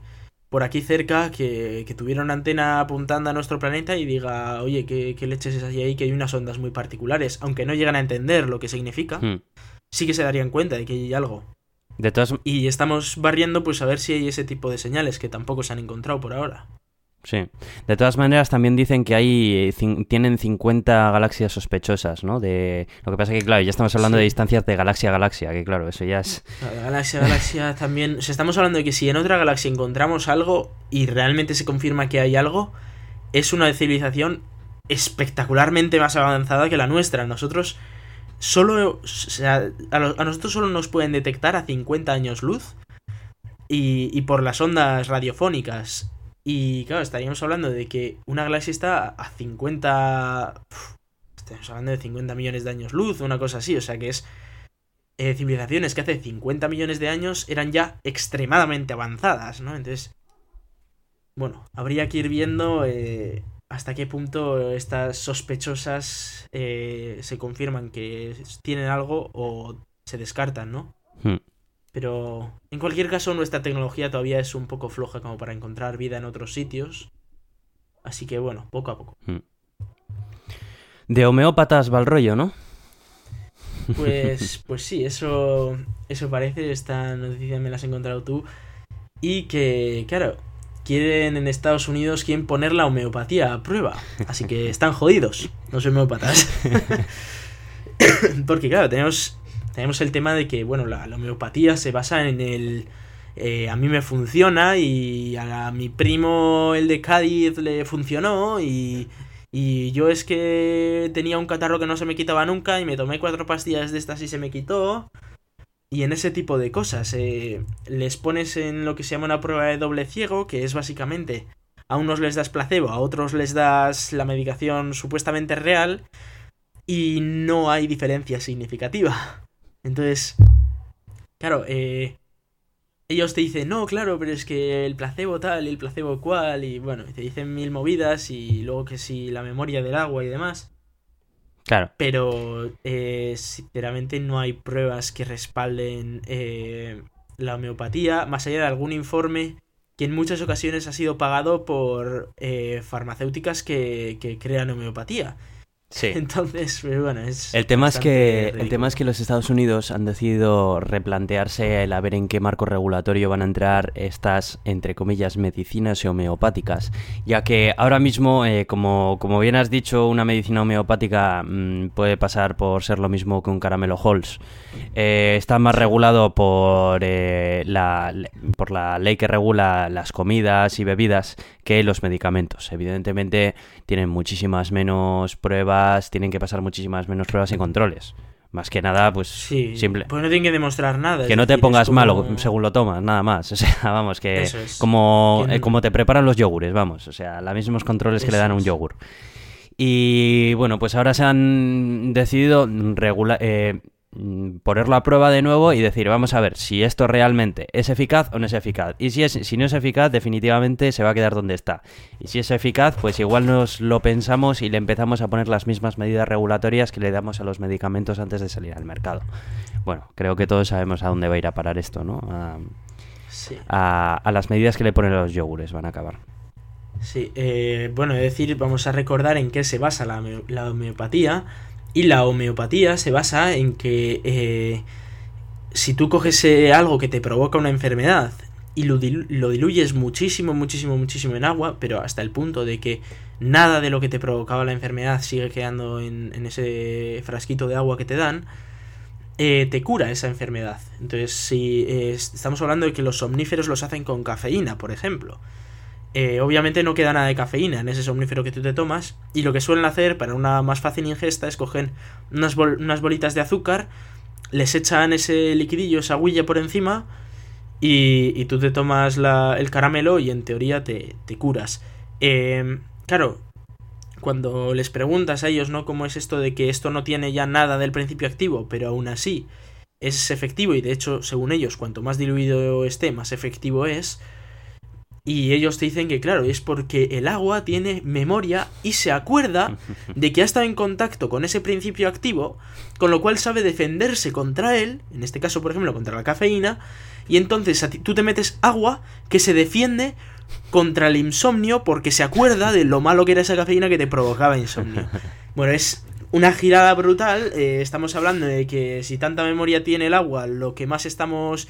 por aquí cerca que, que, tuviera una antena apuntando a nuestro planeta y diga, oye, ¿qué, leches es así ahí? Que hay unas ondas muy particulares. Aunque no llegan a entender lo que significa, hmm. sí que se darían cuenta de que hay algo. De todas... Y estamos barriendo pues a ver si hay ese tipo de señales que tampoco se han encontrado por ahora. Sí. De todas maneras, también dicen que hay tienen 50 galaxias sospechosas, ¿no? De lo que pasa es que claro, ya estamos hablando de distancias de galaxia a galaxia, que claro, eso ya es galaxia a galaxia también, o sea, estamos hablando de que si en otra galaxia encontramos algo y realmente se confirma que hay algo, es una civilización espectacularmente más avanzada que la nuestra. Nosotros solo o sea, a, nosotros solo nos pueden detectar a 50 años luz y, y por las ondas radiofónicas y claro, estaríamos hablando de que una galaxia está a 50... estamos hablando de 50 millones de años luz, una cosa así, o sea que es... Eh, civilizaciones que hace 50 millones de años eran ya extremadamente avanzadas, ¿no? Entonces, bueno, habría que ir viendo eh, hasta qué punto estas sospechosas eh, se confirman que tienen algo o se descartan, ¿no? Pero en cualquier caso nuestra tecnología todavía es un poco floja como para encontrar vida en otros sitios. Así que bueno, poco a poco. Hmm. De homeópatas va el rollo, ¿no? Pues, pues sí, eso, eso parece. Esta noticia me la has encontrado tú. Y que, claro, quieren en Estados Unidos quieren poner la homeopatía a prueba. Así que están jodidos los homeópatas. Porque, claro, tenemos tenemos el tema de que, bueno, la, homeopatía se basa en el... Eh, a mí me funciona y a, mi primo, el de Cádiz, le funcionó y, y yo es que tenía un catarro que no se me quitaba nunca y me tomé cuatro pastillas de estas y se me quitó. Y en ese tipo de cosas, eh, les pones en lo que se llama una prueba de doble ciego, que es básicamente a unos les das placebo, a otros les das la medicación supuestamente real y no hay diferencia significativa. Entonces, claro, eh, ellos te dicen, no, claro, pero es que el placebo tal y el placebo cual, y bueno, te dicen mil movidas y luego que si la memoria del agua y demás. Claro. Pero, eh, sinceramente, no hay pruebas que respalden eh, la homeopatía, más allá de algún informe que en muchas ocasiones ha sido pagado por farmacéuticas que, que crean homeopatía. Sí. Entonces, pues, bueno, es. El tema es, que, el tema es que los Estados Unidos han decidido replantearse el a ver en qué marco regulatorio van a entrar estas, entre comillas, medicinas homeopáticas. Ya que ahora mismo, eh, como, como bien has dicho, una medicina homeopática mm, puede pasar por ser lo mismo que un caramelo Halls. Eh, está más regulado por, eh, la, por la ley que regula las comidas y bebidas que los medicamentos. Evidentemente, tienen muchísimas menos pruebas, tienen que pasar muchísimas menos pruebas y controles. Más que nada, pues simple. Pues no tienen que demostrar nada. Que no te pongas malo según lo tomas, nada más. O sea, vamos, que como, eh, como te preparan los yogures, vamos. O sea, los mismos controles que le dan a un yogur. Y bueno, pues ahora se han decidido regular, eh, ponerlo a prueba de nuevo y decir, vamos a ver si esto realmente es eficaz o no es eficaz. Y si, es, si no es eficaz, definitivamente se va a quedar donde está. Y si es eficaz, pues igual nos lo pensamos y le empezamos a poner las mismas medidas regulatorias que le damos a los medicamentos antes de salir al mercado. Bueno, creo que todos sabemos a dónde va a ir a parar esto, ¿no? A, a, las medidas que le ponen los yogures van a acabar. Sí, eh, bueno, es decir, vamos a recordar en qué se basa la, la homeopatía y la homeopatía se basa en que eh, si tú coges eh, algo que te provoca una enfermedad y lo, diluyes muchísimo, muchísimo, muchísimo en agua, pero hasta el punto de que nada de lo que te provocaba la enfermedad sigue quedando en, ese frasquito de agua que te dan, eh, te cura esa enfermedad. Entonces, si estamos hablando de que los somníferos los hacen con cafeína, por ejemplo, eh, obviamente no queda nada de cafeína en ese somnífero que tú te tomas. Y lo que suelen hacer para una más fácil ingesta es coger unas, bolitas de azúcar, les echan ese liquidillo, esa huilla por encima. Y, tú te tomas el caramelo y en teoría te, curas. Em, claro, cuando les preguntas a ellos, ¿no? ¿Cómo es esto de que esto no tiene ya nada del principio activo, pero aún así es efectivo y de hecho, según ellos, cuanto más diluido esté, más efectivo es y ellos te dicen que, claro, es porque el agua tiene memoria y se acuerda de que ha estado en contacto con ese principio activo, con lo cual sabe defenderse contra él, en este caso, por ejemplo, contra la cafeína, y entonces tú te metes agua que se defiende contra el insomnio porque se acuerda de lo malo que era esa cafeína que te provocaba insomnio. Bueno, es una girada brutal. Eh, estamos hablando de que si tanta memoria tiene el agua, lo que más estamos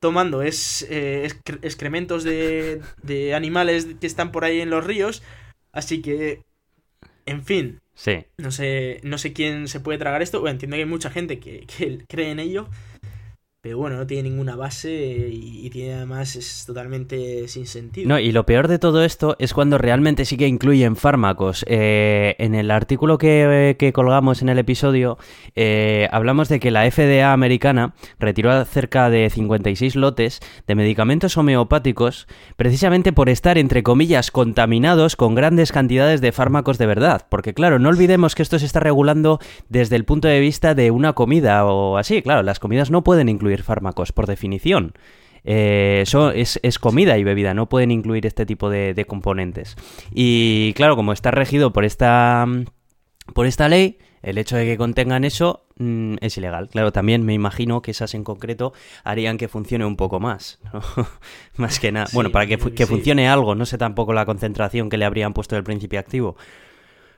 tomando es eh, excrementos de, de animales que están por ahí en los ríos. Así que, en fin. Sí. No sé, no sé quién se puede tragar esto. Bueno, entiendo que hay mucha gente que, que cree en ello. Bueno, no tiene ninguna base y, tiene además es totalmente sin sentido. No, y lo peor de todo esto es cuando realmente sí que incluyen fármacos. Eh, en el artículo que, colgamos en el episodio eh, hablamos de que la FDA americana retiró cerca de 56 lotes de medicamentos homeopáticos precisamente por estar, entre comillas, contaminados con grandes cantidades de fármacos de verdad. Porque claro, no olvidemos que esto se está regulando desde el punto de vista de una comida o así. Claro, las comidas no pueden incluir fármacos, por definición. Eh, eso es, comida y bebida, no pueden incluir este tipo de, componentes. Y claro, como está regido por esta, por esta ley, el hecho de que contengan eso mm, es ilegal. Claro, también me imagino que esas en concreto harían que funcione un poco más. más que nada. bueno, para que, que funcione algo, no sé tampoco la concentración que le habrían puesto del principio activo.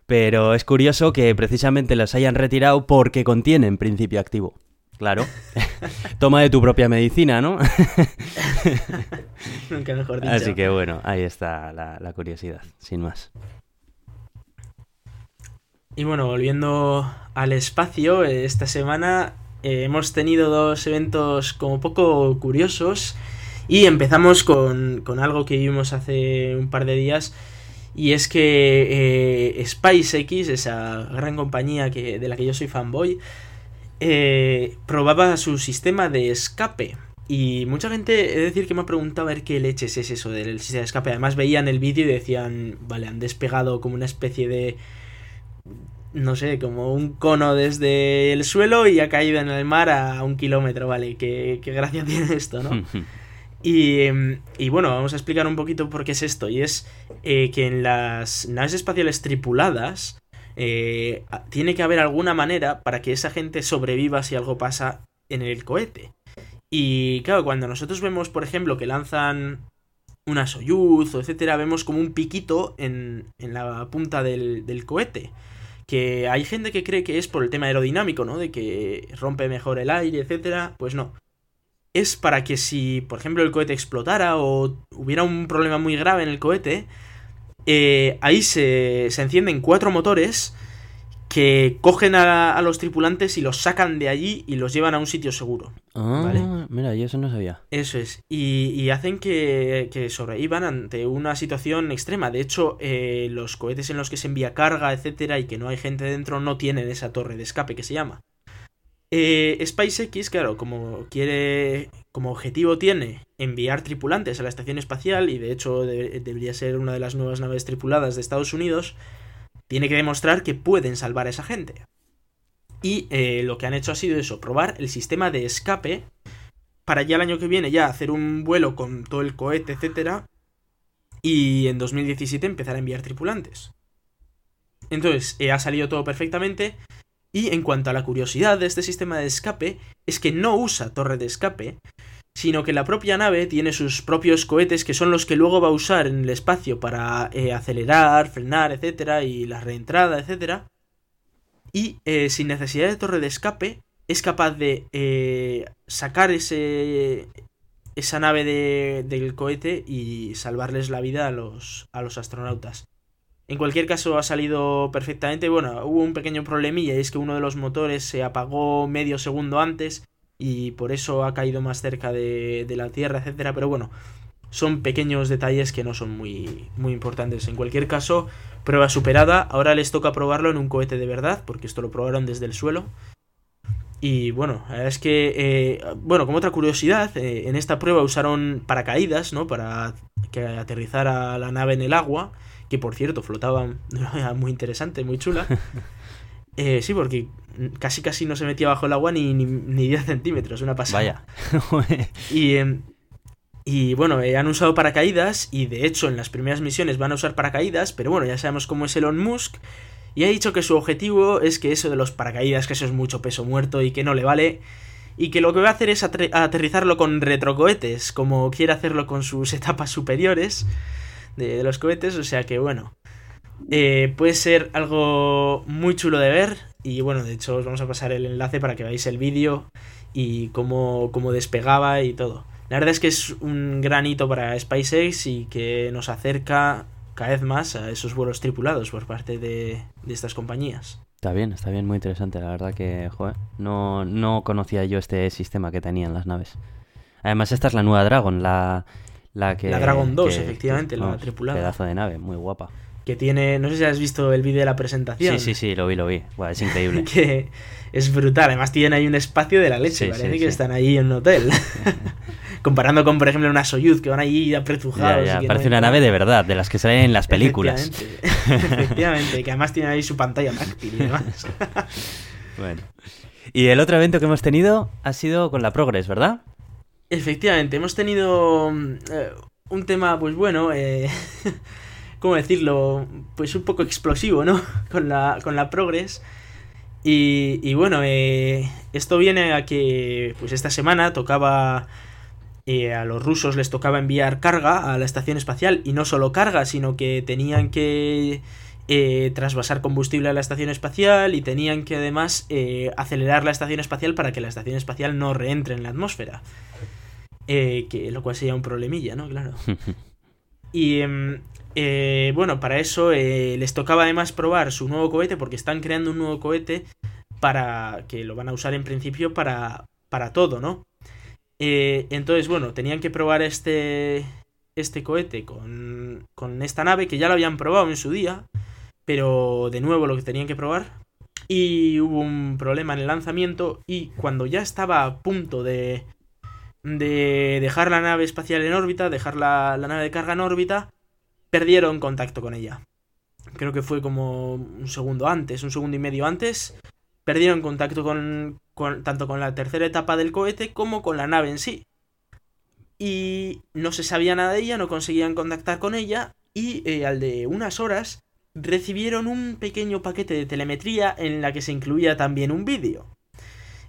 Pero es curioso que precisamente las hayan retirado porque contienen principio activo. Claro. Toma de tu propia medicina, ¿no? Nunca mejor dicho. Así que bueno, ahí está la, curiosidad, sin más. Y bueno, volviendo al espacio, esta semana eh, hemos tenido dos eventos como poco curiosos. Y empezamos con, algo que vimos hace un par de días. Y es que eh, SpaceX, esa gran compañía que, de la que yo soy fanboy, eh, probaba su sistema de escape. Y mucha gente, he decir que me ha preguntado a ver qué leches es eso del sistema de escape. Además veían el vídeo y decían, vale, han despegado como una especie de... No sé, como un cono desde el suelo y ha caído en el mar a un kilómetro, vale, qué, gracia tiene esto, ¿no? y, y, bueno, vamos a explicar un poquito por qué es esto. Y es eh, que en las naves espaciales tripuladas eh, tiene que haber alguna manera para que esa gente sobreviva si algo pasa en el cohete. Y claro, cuando nosotros vemos, por ejemplo, que lanzan una Soyuz o etcétera, vemos como un piquito en, en la punta del, del cohete que hay gente que cree que es por el tema aerodinámico, ¿no? De que rompe mejor el aire, etcétera. Pues no. Es para que si, por ejemplo, el cohete explotara o hubiera un problema muy grave en el cohete, eh, ahí se, se encienden cuatro motores que cogen a, los tripulantes y los sacan de allí y los llevan a un sitio seguro. Ah, mira, yo eso no sabía. Eso es. Y, hacen que, que, sobrevivan ante una situación extrema. De hecho, eh, los cohetes en los que se envía carga, etcétera, y que no hay gente dentro, no tienen esa torre de escape que se llama. Eh, SpaceX, claro, como quiere, como objetivo tiene enviar tripulantes a la estación espacial, y de hecho debería ser una de las nuevas naves tripuladas de Estados Unidos, tiene que demostrar que pueden salvar a esa gente. Y eh, lo que han hecho ha sido eso, probar el sistema de escape para ya el año que viene ya hacer un vuelo con todo el cohete, etcétera, y en 2017 empezar a enviar tripulantes. Entonces, eh, ha salido todo perfectamente. Y en cuanto a la curiosidad de este sistema de escape, es que no usa torre de escape, sino que la propia nave tiene sus propios cohetes que son los que luego va a usar en el espacio para eh, acelerar, frenar, etcétera, y la reentrada, etcétera. Y eh, sin necesidad de torre de escape, es capaz de eh, sacar ese, esa nave del cohete y salvarles la vida a los, a los astronautas. En cualquier caso ha salido perfectamente. Bueno, hubo un pequeño problemilla y es que uno de los motores se apagó medio segundo antes y por eso ha caído más cerca de, la Tierra, etcétera. Pero bueno, son pequeños detalles que no son muy, muy importantes. En cualquier caso, prueba superada. Ahora les toca probarlo en un cohete de verdad, porque esto lo probaron desde el suelo. Y bueno, es que, eh, bueno, como otra curiosidad, eh, en esta prueba usaron paracaídas, ¿no? Para que aterrizara la nave en el agua, que por cierto flotaban de una manera muy interesante, muy chula. Eh, sí, porque casi casi no se metía bajo el agua ni, ni, 10 centímetros, una pasada. Vaya. y, em, y bueno, eh, han usado paracaídas y de hecho en las primeras misiones van a usar paracaídas, pero bueno, ya sabemos cómo es Elon Musk. Y ha dicho que su objetivo es que eso de los paracaídas, que eso es mucho peso muerto y que no le vale. Y que lo que va a hacer es aterrizarlo con retrocohetes, como quiere hacerlo con sus etapas superiores de los cohetes. O sea que bueno, eh, puede ser algo muy chulo de ver. Y bueno, de hecho os vamos a pasar el enlace para que veáis el vídeo y cómo, cómo despegaba y todo. La verdad es que es un gran hito para SpaceX y que nos acerca cada vez más a esos vuelos tripulados por parte de, estas compañías. Está bien, está bien, muy interesante. La verdad que, joder, no, no conocía yo este sistema que tenían las naves. Además, esta es la nueva Dragon, la, la que... La Dragon 2, efectivamente, la tripulada. Pedazo de nave, muy guapa que tiene, no sé si has visto el vídeo de la presentación. Sí, sí, sí, lo vi, lo vi. es increíble. que es brutal. Además tienen ahí un espacio de la leche. parece que están ahí en un hotel. Comparando con, por ejemplo, una Soyuz que van ahí apretujados. parece una nave de verdad, de las que salen en las películas. Efectivamente, que además tiene ahí su pantalla táctil y demás. bueno. Y el otro evento que hemos tenido ha sido con la Progress, ¿verdad? Efectivamente, hemos tenido eh, un tema, pues bueno, eh, ¿cómo decirlo? Pues un poco explosivo, ¿no? Con la, con la Progress. Y, y bueno, eh, esto viene a que pues esta semana tocaba... Eh, a los rusos les tocaba enviar carga a la estación espacial y no solo carga, sino que tenían que eh, trasvasar combustible a la estación espacial y tenían que además acelerar la estación espacial para que la estación espacial no reentre en la atmósfera. Que, lo cual sería un problemilla, ¿no? Claro. Y em, eh, bueno, para eso eh, les tocaba además probar su nuevo cohete porque están creando un nuevo cohete para que lo van a usar en principio para, para todo, ¿no? Eh, entonces, bueno, tenían que probar este, este cohete con, con esta nave que ya lo habían probado en su día, pero de nuevo lo que tenían que probar. Y hubo un problema en el lanzamiento y cuando ya estaba a punto de, de dejar la nave espacial en órbita, dejar la, la nave de carga en órbita, perdieron contacto con ella. Creo que fue como un segundo antes, un segundo y medio antes. Perdieron contacto con, tanto con la tercera etapa del cohete como con la nave en sí. Y no se sabía nada de ella, no conseguían contactar con ella. Y eh, al de unas horas recibieron un pequeño paquete de telemetría en la que se incluía también un vídeo.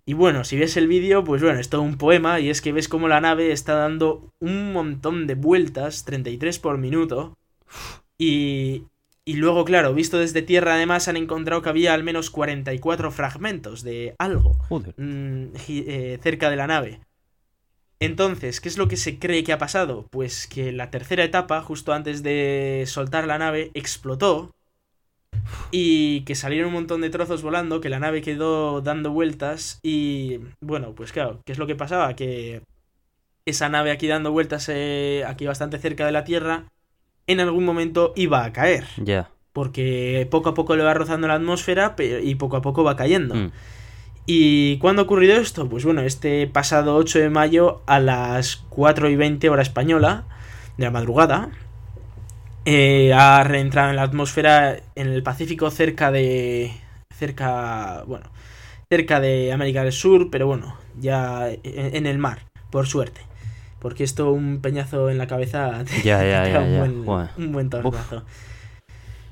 Y bueno, si ves el vídeo, pues bueno, es todo un poema y es que ves como la nave está dando un montón de vueltas, 33 por minuto, y, Y luego, claro, visto desde tierra, además han encontrado que había al menos 44 fragmentos de algo mm, eh, cerca de la nave. Entonces, ¿qué es lo que se cree que ha pasado? Pues que la tercera etapa, justo antes de soltar la nave, explotó y que salieron un montón de trozos volando, que la nave quedó dando vueltas y bueno, pues claro, ¿qué es lo que pasaba? Que esa nave aquí dando vueltas eh, aquí bastante cerca de la Tierra, en algún momento iba a caer. Ya. Porque poco a poco le va rozando la atmósfera y poco a poco va cayendo. Mm. ¿Y cuándo ha ocurrido esto? Pues bueno, este pasado 8 de mayo a las 4 y 20 hora española de la madrugada, eh, ha reentrado en la atmósfera en el Pacífico cerca de... cerca... bueno, cerca de América del Sur, pero bueno, ya en, el mar, por suerte. Porque esto un peñazo en la cabeza ya, ya, un, buen, un buen tornazo.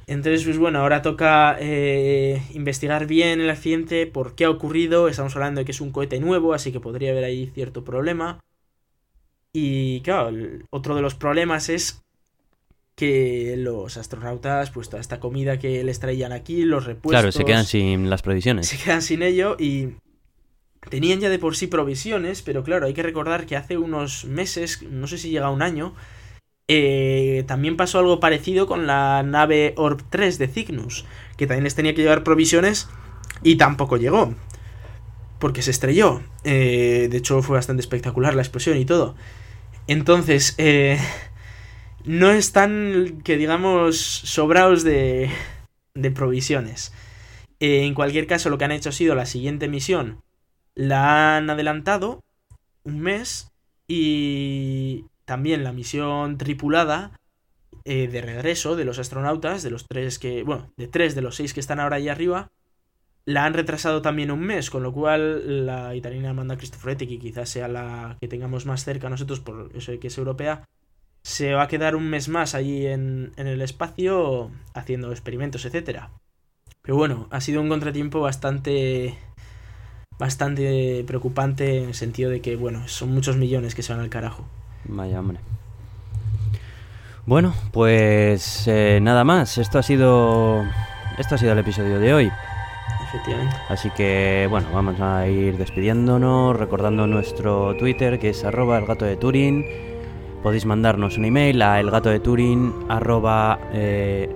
Entonces, pues bueno, ahora toca eh, investigar bien el accidente, por qué ha ocurrido. Estamos hablando de que es un cohete nuevo, así que podría haber ahí cierto problema. Y claro, otro de los problemas es que los astronautas, pues toda esta comida que les traían aquí, los repuestos... Claro, se quedan sin las provisiones. Se quedan sin ello y tenían ya de por sí provisiones, pero claro, hay que recordar que hace unos meses, no sé si llega un año, eh, también pasó algo parecido con la nave Orb 3 de Cygnus, que también les tenía que llevar provisiones y tampoco llegó. Porque se estrelló. Eh, de hecho, fue bastante espectacular la explosión y todo. Entonces, eh, no están, que digamos, sobrados de, de provisiones. en cualquier caso, lo que han hecho ha sido la siguiente misión. La han adelantado un mes y también la misión tripulada eh, de regreso de los astronautas, de los tres que, bueno, de tres de los seis que están ahora ahí arriba, la han retrasado también un mes, con lo cual la italiana Amanda Cristoforetti, que quizás sea la que tengamos más cerca nosotros por eso que es europea, se va a quedar un mes más allí en, en el espacio haciendo experimentos, etcétera. Pero bueno, ha sido un contratiempo bastante bastante preocupante en el sentido de que, bueno, son muchos millones que se van al carajo. Vaya hombre. Bueno, pues eh, nada más. Esto ha sido. Esto ha sido el episodio de hoy. Efectivamente. Así que bueno, vamos a ir despidiéndonos, recordando nuestro Twitter que es arroba el gato de Turín. Podéis mandarnos un email a elgatodeturin arroba eh,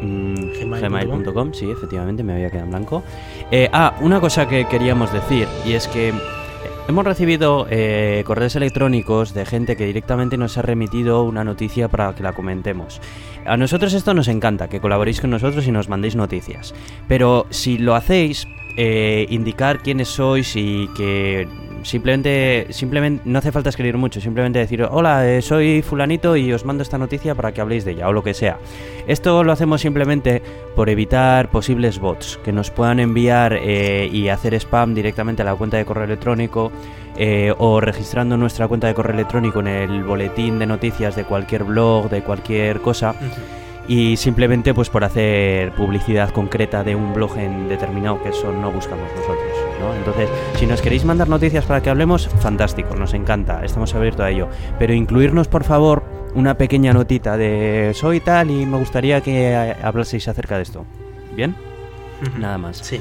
gmail.com. Sí, efectivamente, me había quedado en blanco. Eh, ah, una cosa que queríamos decir, y es que Hemos recibido eh, correos electrónicos de gente que directamente nos ha remitido una noticia para que la comentemos. A nosotros esto nos encanta, que colaboréis con nosotros y nos mandéis noticias. Pero si lo hacéis, eh, indicar quiénes sois y que simplemente, simplemente no hace falta escribir mucho, simplemente decir, hola, eh, soy fulanito y os mando esta noticia para que habléis de ella o lo que sea. Esto lo hacemos simplemente por evitar posibles bots que nos puedan enviar eh, y hacer spam directamente a la cuenta de correo electrónico eh, o registrando nuestra cuenta de correo electrónico en el boletín de noticias de cualquier blog, de cualquier cosa y simplemente pues por hacer publicidad concreta de un blog en determinado que eso no buscamos nosotros ¿no? entonces si nos queréis mandar noticias para que hablemos fantástico nos encanta estamos abiertos a ello pero incluirnos por favor una pequeña notita de soy tal y me gustaría que hablaseis acerca de esto bien nada más sí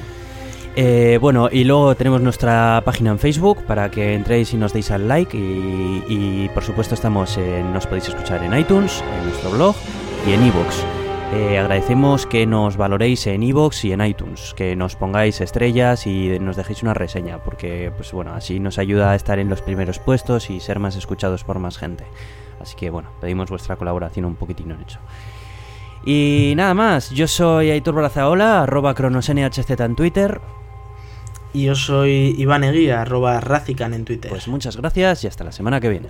eh, bueno, y luego tenemos nuestra página en Facebook para que entréis y nos deis al like. Y, por supuesto, estamos nos podéis escuchar en iTunes, en nuestro blog y en iVoox. Eh, agradecemos que nos valoréis en iVoox y en iTunes, que nos pongáis estrellas y nos dejéis una reseña, porque pues bueno, así nos ayuda a estar en los primeros puestos y ser más escuchados por más gente. Así que bueno, pedimos vuestra colaboración un poquitino en eso. Y nada más, yo soy Aitor Brazaola, arroba cronosnhz en Twitter. Y yo soy Iván Eguía, arroba Racican en Twitter. Pues muchas gracias y hasta la semana que viene.